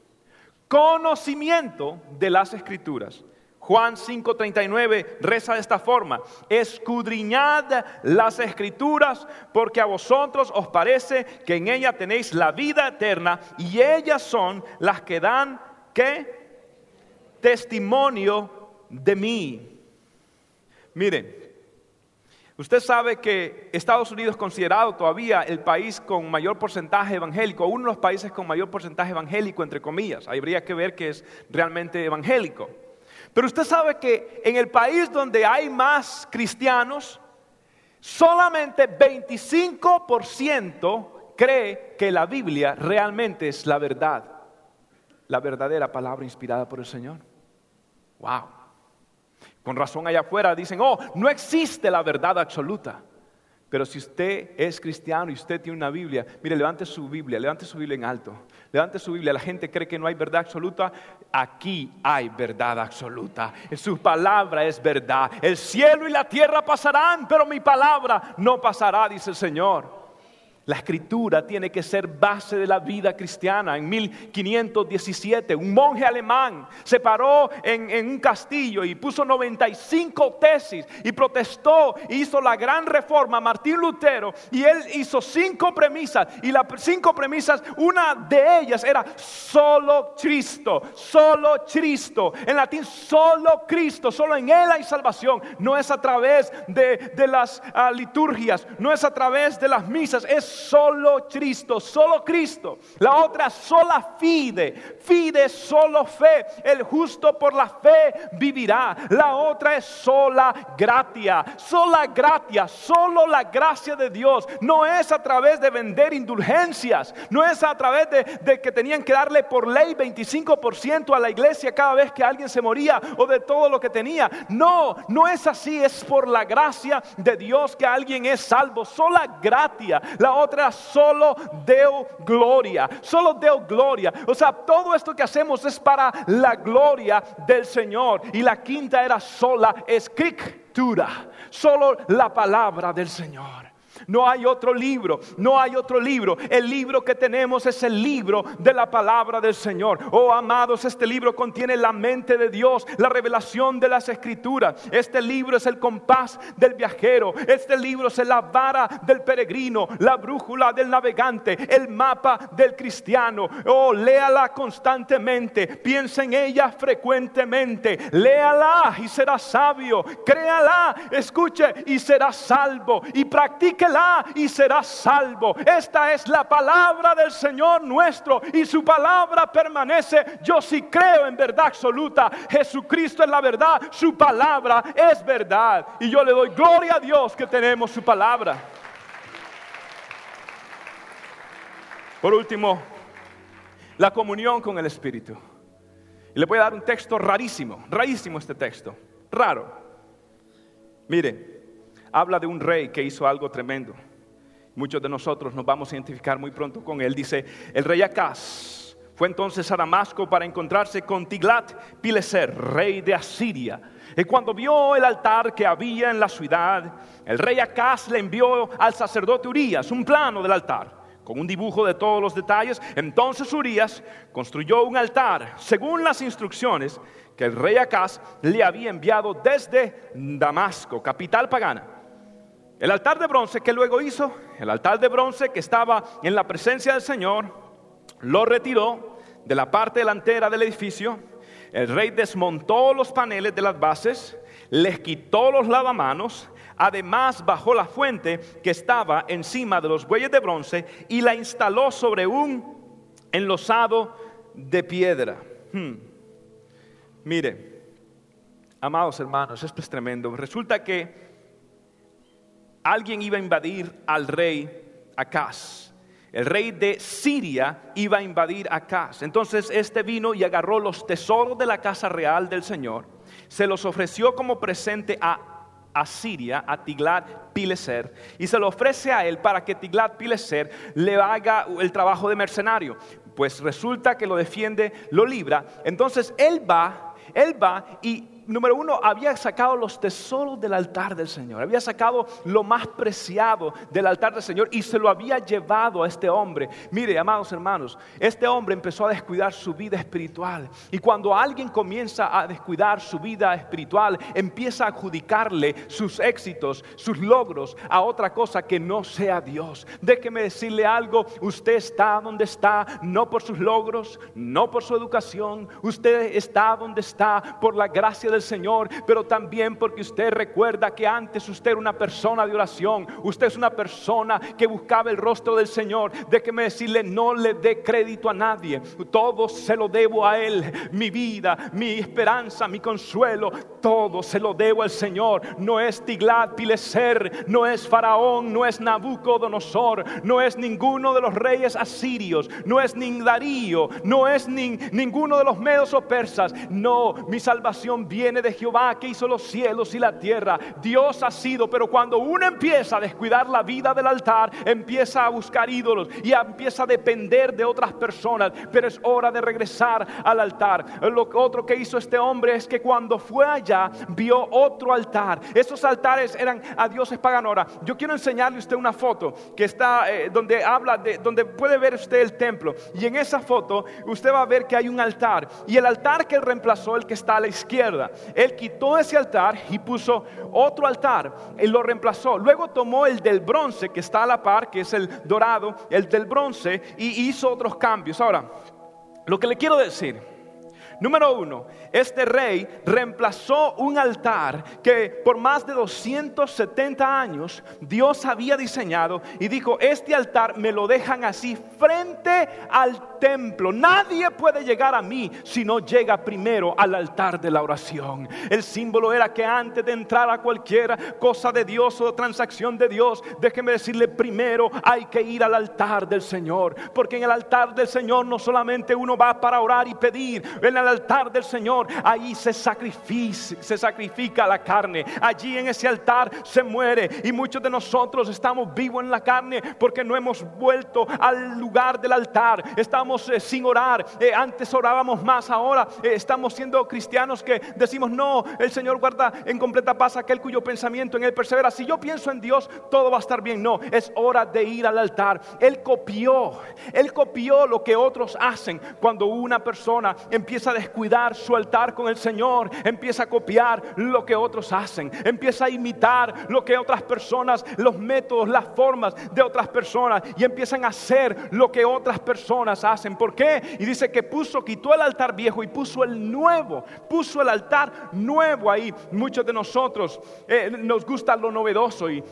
Conocimiento de las escrituras. Juan 5:39 reza de esta forma, escudriñad las escrituras porque a vosotros os parece que en ellas tenéis la vida eterna y ellas son las que dan, ¿qué? Testimonio de mí. Miren, Usted sabe que Estados Unidos es considerado todavía el país con mayor porcentaje evangélico, uno de los países con mayor porcentaje evangélico, entre comillas. Habría que ver que es realmente evangélico. Pero usted sabe que en el país donde hay más cristianos, solamente 25% cree que la Biblia realmente es la verdad, la verdadera palabra inspirada por el Señor. Wow. Con razón allá afuera dicen, oh, no existe la verdad absoluta. Pero si usted es cristiano y usted tiene una Biblia, mire, levante su Biblia, levante su Biblia en alto. Levante su Biblia. La gente cree que no hay verdad absoluta. Aquí hay verdad absoluta. Su palabra es verdad. El cielo y la tierra pasarán, pero mi palabra no pasará, dice el Señor. La escritura tiene que ser base de la vida cristiana. En 1517, un monje alemán se paró en, un castillo y puso 95 tesis y protestó, hizo la gran reforma, Martín Lutero, y él hizo cinco premisas. Y las cinco premisas, una de ellas era solo Cristo, solo Cristo. En latín, solo Cristo, solo en Él hay salvación. No es a través de, las ah, liturgias, no es a través de las misas, es solo Cristo, solo Cristo. La otra sola fide, fide solo fe. El justo por la fe vivirá. La otra es sola gratia, sola gratia, solo la gracia de Dios. No es a través de vender indulgencias, no es a través de, que tenían que darle por ley 25% a la iglesia cada vez que alguien se moría o de todo lo que tenía. No, no es así, es por la gracia de Dios que alguien es salvo, sola gratia. La otra solo deo gloria, solo deo gloria. O sea, todo esto que hacemos es para la gloria del Señor. Y la quinta era sola escritura, solo la palabra del Señor. No hay otro libro, no hay otro libro. El libro que tenemos es el libro de la palabra del Señor. Oh amados, este libro contiene la mente de Dios, la revelación de las escrituras. Este libro es el compás del viajero. Este libro es la vara del peregrino, la brújula del navegante, el mapa del cristiano. Oh, léala constantemente, piensa en ella frecuentemente. Léala y será sabio. Créala, escuche y será salvo. Y y serás salvo. Esta es la palabra del Señor nuestro y su palabra permanece. Yo sí creo en verdad absoluta. Jesucristo es la verdad, su palabra es verdad. Y yo le doy gloria a Dios que tenemos su palabra. Por último, la comunión con el Espíritu. Y le voy a dar un texto rarísimo, rarísimo este texto, raro. Mire, habla de un rey que hizo algo tremendo. Muchos de nosotros nos vamos a identificar muy pronto con él. Dice, el rey Acaz fue entonces a Damasco para encontrarse con Tiglat Pileser, rey de Asiria. Y cuando vio el altar que había en la ciudad, el rey Acaz le envió al sacerdote Urias un plano del altar con un dibujo de todos los detalles. Entonces Urias construyó un altar según las instrucciones que el rey Acaz le había enviado desde Damasco, capital pagana. El altar de bronce que luego hizo, el altar de bronce que estaba en la presencia del Señor, lo retiró de la parte delantera del edificio. El rey desmontó los paneles de las bases, les quitó los lavamanos, además bajó la fuente que estaba encima de los bueyes de bronce y la instaló sobre un enlosado de piedra. Hmm. Mire, amados hermanos, esto es tremendo. Resulta que alguien iba a invadir al rey Acaz. El rey de Siria iba a invadir Acaz. Entonces este vino y agarró los tesoros de la casa real del Señor, se los ofreció como presente a Siria, a Tiglat Pileser, y se lo ofrece a él para que Tiglat Pileser le haga el trabajo de mercenario. Pues resulta que lo defiende, lo libra. Entonces él va, él va y número uno, había sacado los tesoros del altar del Señor, había sacado lo más preciado del altar del Señor y se lo había llevado a este hombre. Mire, amados hermanos, este hombre empezó a descuidar su vida espiritual y cuando alguien comienza a descuidar su vida espiritual, empieza a adjudicarle sus éxitos, sus logros a otra cosa que no sea Dios. Déjeme decirle algo, usted está donde está, no por sus logros, no por su educación, usted está donde está por la gracia del Señor, pero también porque usted recuerda que antes usted era una persona de oración, usted es una persona que buscaba el rostro del Señor. Déjeme decirle, no le dé crédito a nadie, todo se lo debo a Él, mi vida, mi esperanza, mi consuelo, todo se lo debo al Señor. No es Tiglat Pileser, no es Faraón, no es Nabucodonosor, no es ninguno de los reyes asirios, no es ni Darío, no es ni, ninguno de los medos o persas. No, mi salvación viene viene de Jehová que hizo los cielos y la tierra. Dios ha sido, pero cuando uno empieza a descuidar la vida del altar, empieza a buscar ídolos y empieza a depender de otras personas, pero es hora de regresar al altar. Lo otro que hizo este hombre es que cuando fue allá vio otro altar. Esos altares eran a dioses paganos. Ahora, yo quiero enseñarle a usted una foto que está eh, donde habla de donde puede ver usted el templo y en esa foto usted va a ver que hay un altar y el altar que reemplazó el que está a la izquierda. Él quitó ese altar y puso otro altar y lo reemplazó. Luego tomó el del bronce que está a la par, que es el dorado, el del bronce, y hizo otros cambios. Ahora, lo que le quiero decir, número uno, este rey reemplazó un altar que por más de 270 años Dios había diseñado y dijo, este altar me lo dejan así frente al templo. Nadie puede llegar a mí si no llega primero al altar de la oración. El símbolo era que antes de entrar a cualquier cosa de Dios o transacción de Dios, déjeme decirle primero hay que ir al altar del Señor. Porque en el altar del Señor no solamente uno va para orar y pedir, en el altar del Señor, ahí se sacrifica, se sacrifica la carne. Allí en ese altar se muere. Y muchos de nosotros estamos vivos en la carne porque no hemos vuelto al lugar del altar. Estamos eh, sin orar. Eh, antes orábamos más, ahora eh, estamos siendo cristianos que decimos, no, el Señor guarda en completa paz aquel cuyo pensamiento en él persevera. Si yo pienso en Dios, todo va a estar bien. No, es hora de ir al altar. Él copió, él copió lo que otros hacen cuando una persona empieza a descuidar su altar con el Señor, empieza a copiar lo que otros hacen, empieza a imitar lo que otras personas, los métodos, las formas de otras personas y empiezan a hacer lo que otras personas hacen. ¿Por qué? Y dice que puso, quitó el altar viejo y puso el nuevo, puso el altar nuevo ahí. Muchos de nosotros eh, nos gusta lo novedoso y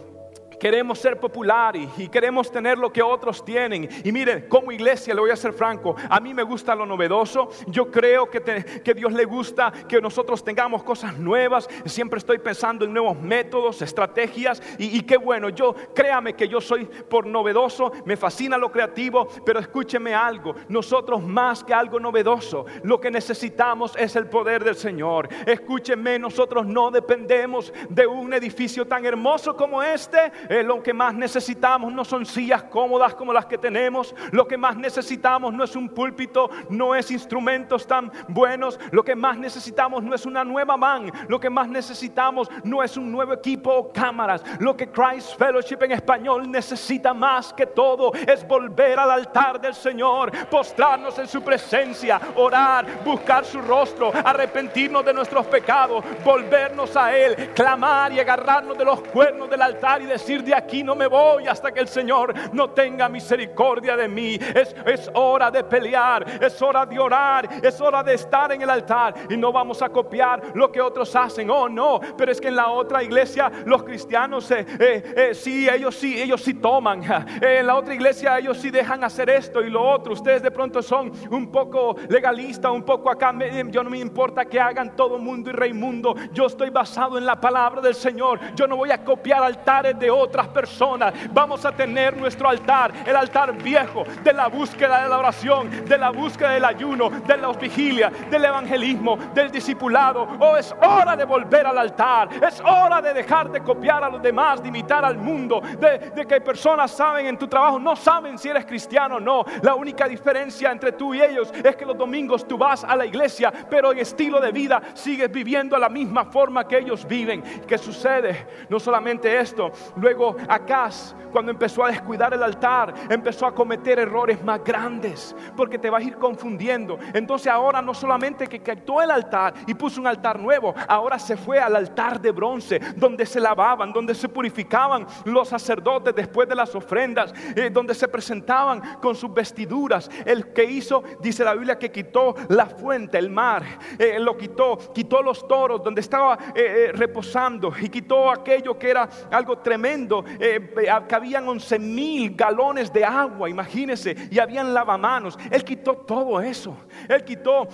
queremos ser populares y queremos tener lo que otros tienen. Y miren, como iglesia, le voy a ser franco, a mí me gusta lo novedoso. Yo creo que, que Dios le gusta que nosotros tengamos cosas nuevas. Siempre estoy pensando en nuevos métodos, estrategias. Y, y qué bueno, yo créame que yo soy por novedoso, me fascina lo creativo, pero escúcheme algo, nosotros más que algo novedoso, lo que necesitamos es el poder del Señor. Escúcheme, nosotros no dependemos de un edificio tan hermoso como este eh, lo que más necesitamos no son sillas cómodas como las que tenemos. Lo que más necesitamos no es un púlpito, no es instrumentos tan buenos. Lo que más necesitamos no es una nueva man. Lo que más necesitamos no es un nuevo equipo o cámaras. Lo que Christ Fellowship en español necesita más que todo es volver al altar del Señor, postrarnos en su presencia, orar, buscar su rostro, arrepentirnos de nuestros pecados, volvernos a Él, clamar y agarrarnos de los cuernos del altar y decir de aquí no me voy hasta que el Señor no tenga misericordia de mí. Es, es hora de pelear, es hora de orar, es hora de estar en el altar y no vamos a copiar lo que otros hacen. Oh, no, pero es que en la otra iglesia los cristianos, eh, eh, eh sí, ellos sí, ellos sí toman. en la otra iglesia ellos sí dejan hacer esto y lo otro. Ustedes de pronto son un poco legalistas, un poco acá. yo no me importa que hagan todo mundo y rey mundo. Yo estoy basado en la palabra del Señor. Yo no voy a copiar altares de otros otras personas. Vamos a tener nuestro altar, el altar viejo de la búsqueda de la oración, de la búsqueda del ayuno, de la vigilia, del evangelismo, del discipulado. Oh, es hora de volver al altar. Es hora de dejar de copiar a los demás, de imitar al mundo, de, de que personas saben en tu trabajo, no saben si eres cristiano o no. La única diferencia entre tú y ellos es que los domingos tú vas a la iglesia, pero en estilo de vida sigues viviendo la misma forma que ellos viven. ¿Qué sucede? No solamente esto, luego Acaz, cuando empezó a descuidar el altar, empezó a cometer errores más grandes, porque te vas a ir confundiendo. Entonces ahora no solamente que quitó el altar y puso un altar nuevo, ahora se fue al altar de bronce, donde se lavaban, donde se purificaban los sacerdotes después de las ofrendas, eh, donde se presentaban con sus vestiduras. El que hizo, dice la Biblia, que quitó la fuente, el mar, eh, lo quitó, quitó los toros donde estaba eh, reposando y quitó aquello que era algo tremendo eh, eh, cabían 11 mil galones de agua, imagínense, y habían lavamanos. Él quitó todo eso. Él quitó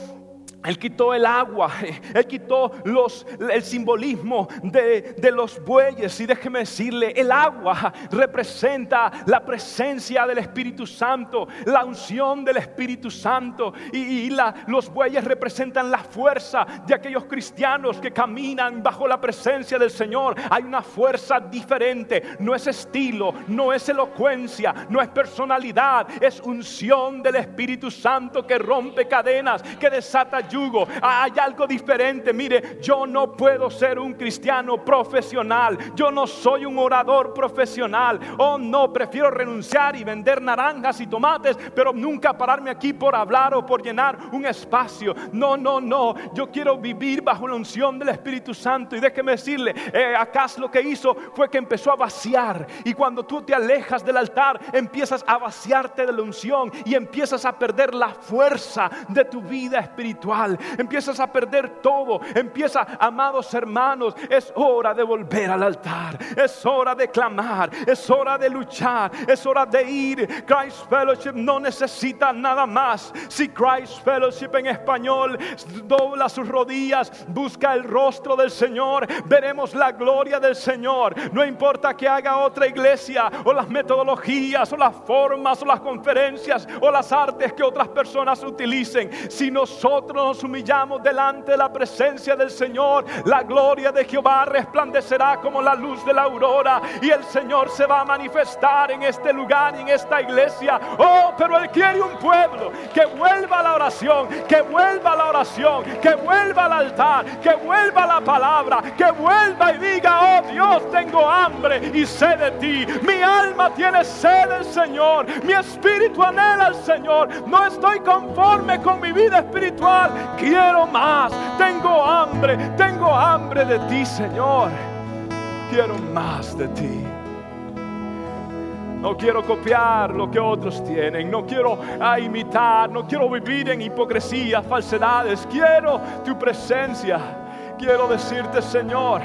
él quitó el agua, Él quitó los, el simbolismo de, los bueyes. Y déjeme decirle, el agua representa la presencia del Espíritu Santo, la unción del Espíritu Santo. Y, los bueyes representan la fuerza de aquellos cristianos que caminan bajo la presencia del Señor. Hay una fuerza diferente, no es estilo, no es elocuencia, no es personalidad, es unción del Espíritu Santo que rompe cadenas, que desata hay algo diferente. Mire, yo no puedo ser un cristiano profesional. Yo no soy un orador profesional. Oh, no, prefiero renunciar y vender naranjas y tomates, pero nunca pararme aquí por hablar o por llenar un espacio. No, no, no. Yo quiero vivir bajo la unción del Espíritu Santo. Y déjeme decirle, eh, Acá lo que hizo fue que empezó a vaciar. Y cuando tú te alejas del altar, empiezas a vaciarte de la unción y empiezas a perder la fuerza de tu vida espiritual empiezas a perder todo. Empieza, amados hermanos, es hora de volver al altar, es hora de clamar, es hora de luchar, es hora de ir. Christ Fellowship no necesita nada más. Si Christ Fellowship en español dobla sus rodillas, busca el rostro del Señor, veremos la gloria del Señor. No importa que haga otra iglesia o las metodologías o las formas o las conferencias o las artes que otras personas utilicen. Si nosotros nos humillamos delante de la presencia del Señor, la gloria de Jehová resplandecerá como la luz de la aurora y el Señor se va a manifestar en este lugar y en esta iglesia. Oh, pero Él quiere un pueblo que vuelva a la oración, que vuelva a la oración, que vuelva al altar, que vuelva a la palabra, que vuelva y diga, oh Dios, tengo hambre y sed de ti. Mi alma tiene sed del Señor, mi espíritu anhela al Señor. No estoy conforme con mi vida espiritual, quiero más. Tengo hambre, tengo hambre de ti, Señor. Quiero más de ti. No quiero copiar lo que otros tienen. No quiero ah, imitar. No quiero vivir en hipocresía, falsedades. Quiero tu presencia. Quiero decirte, Señor,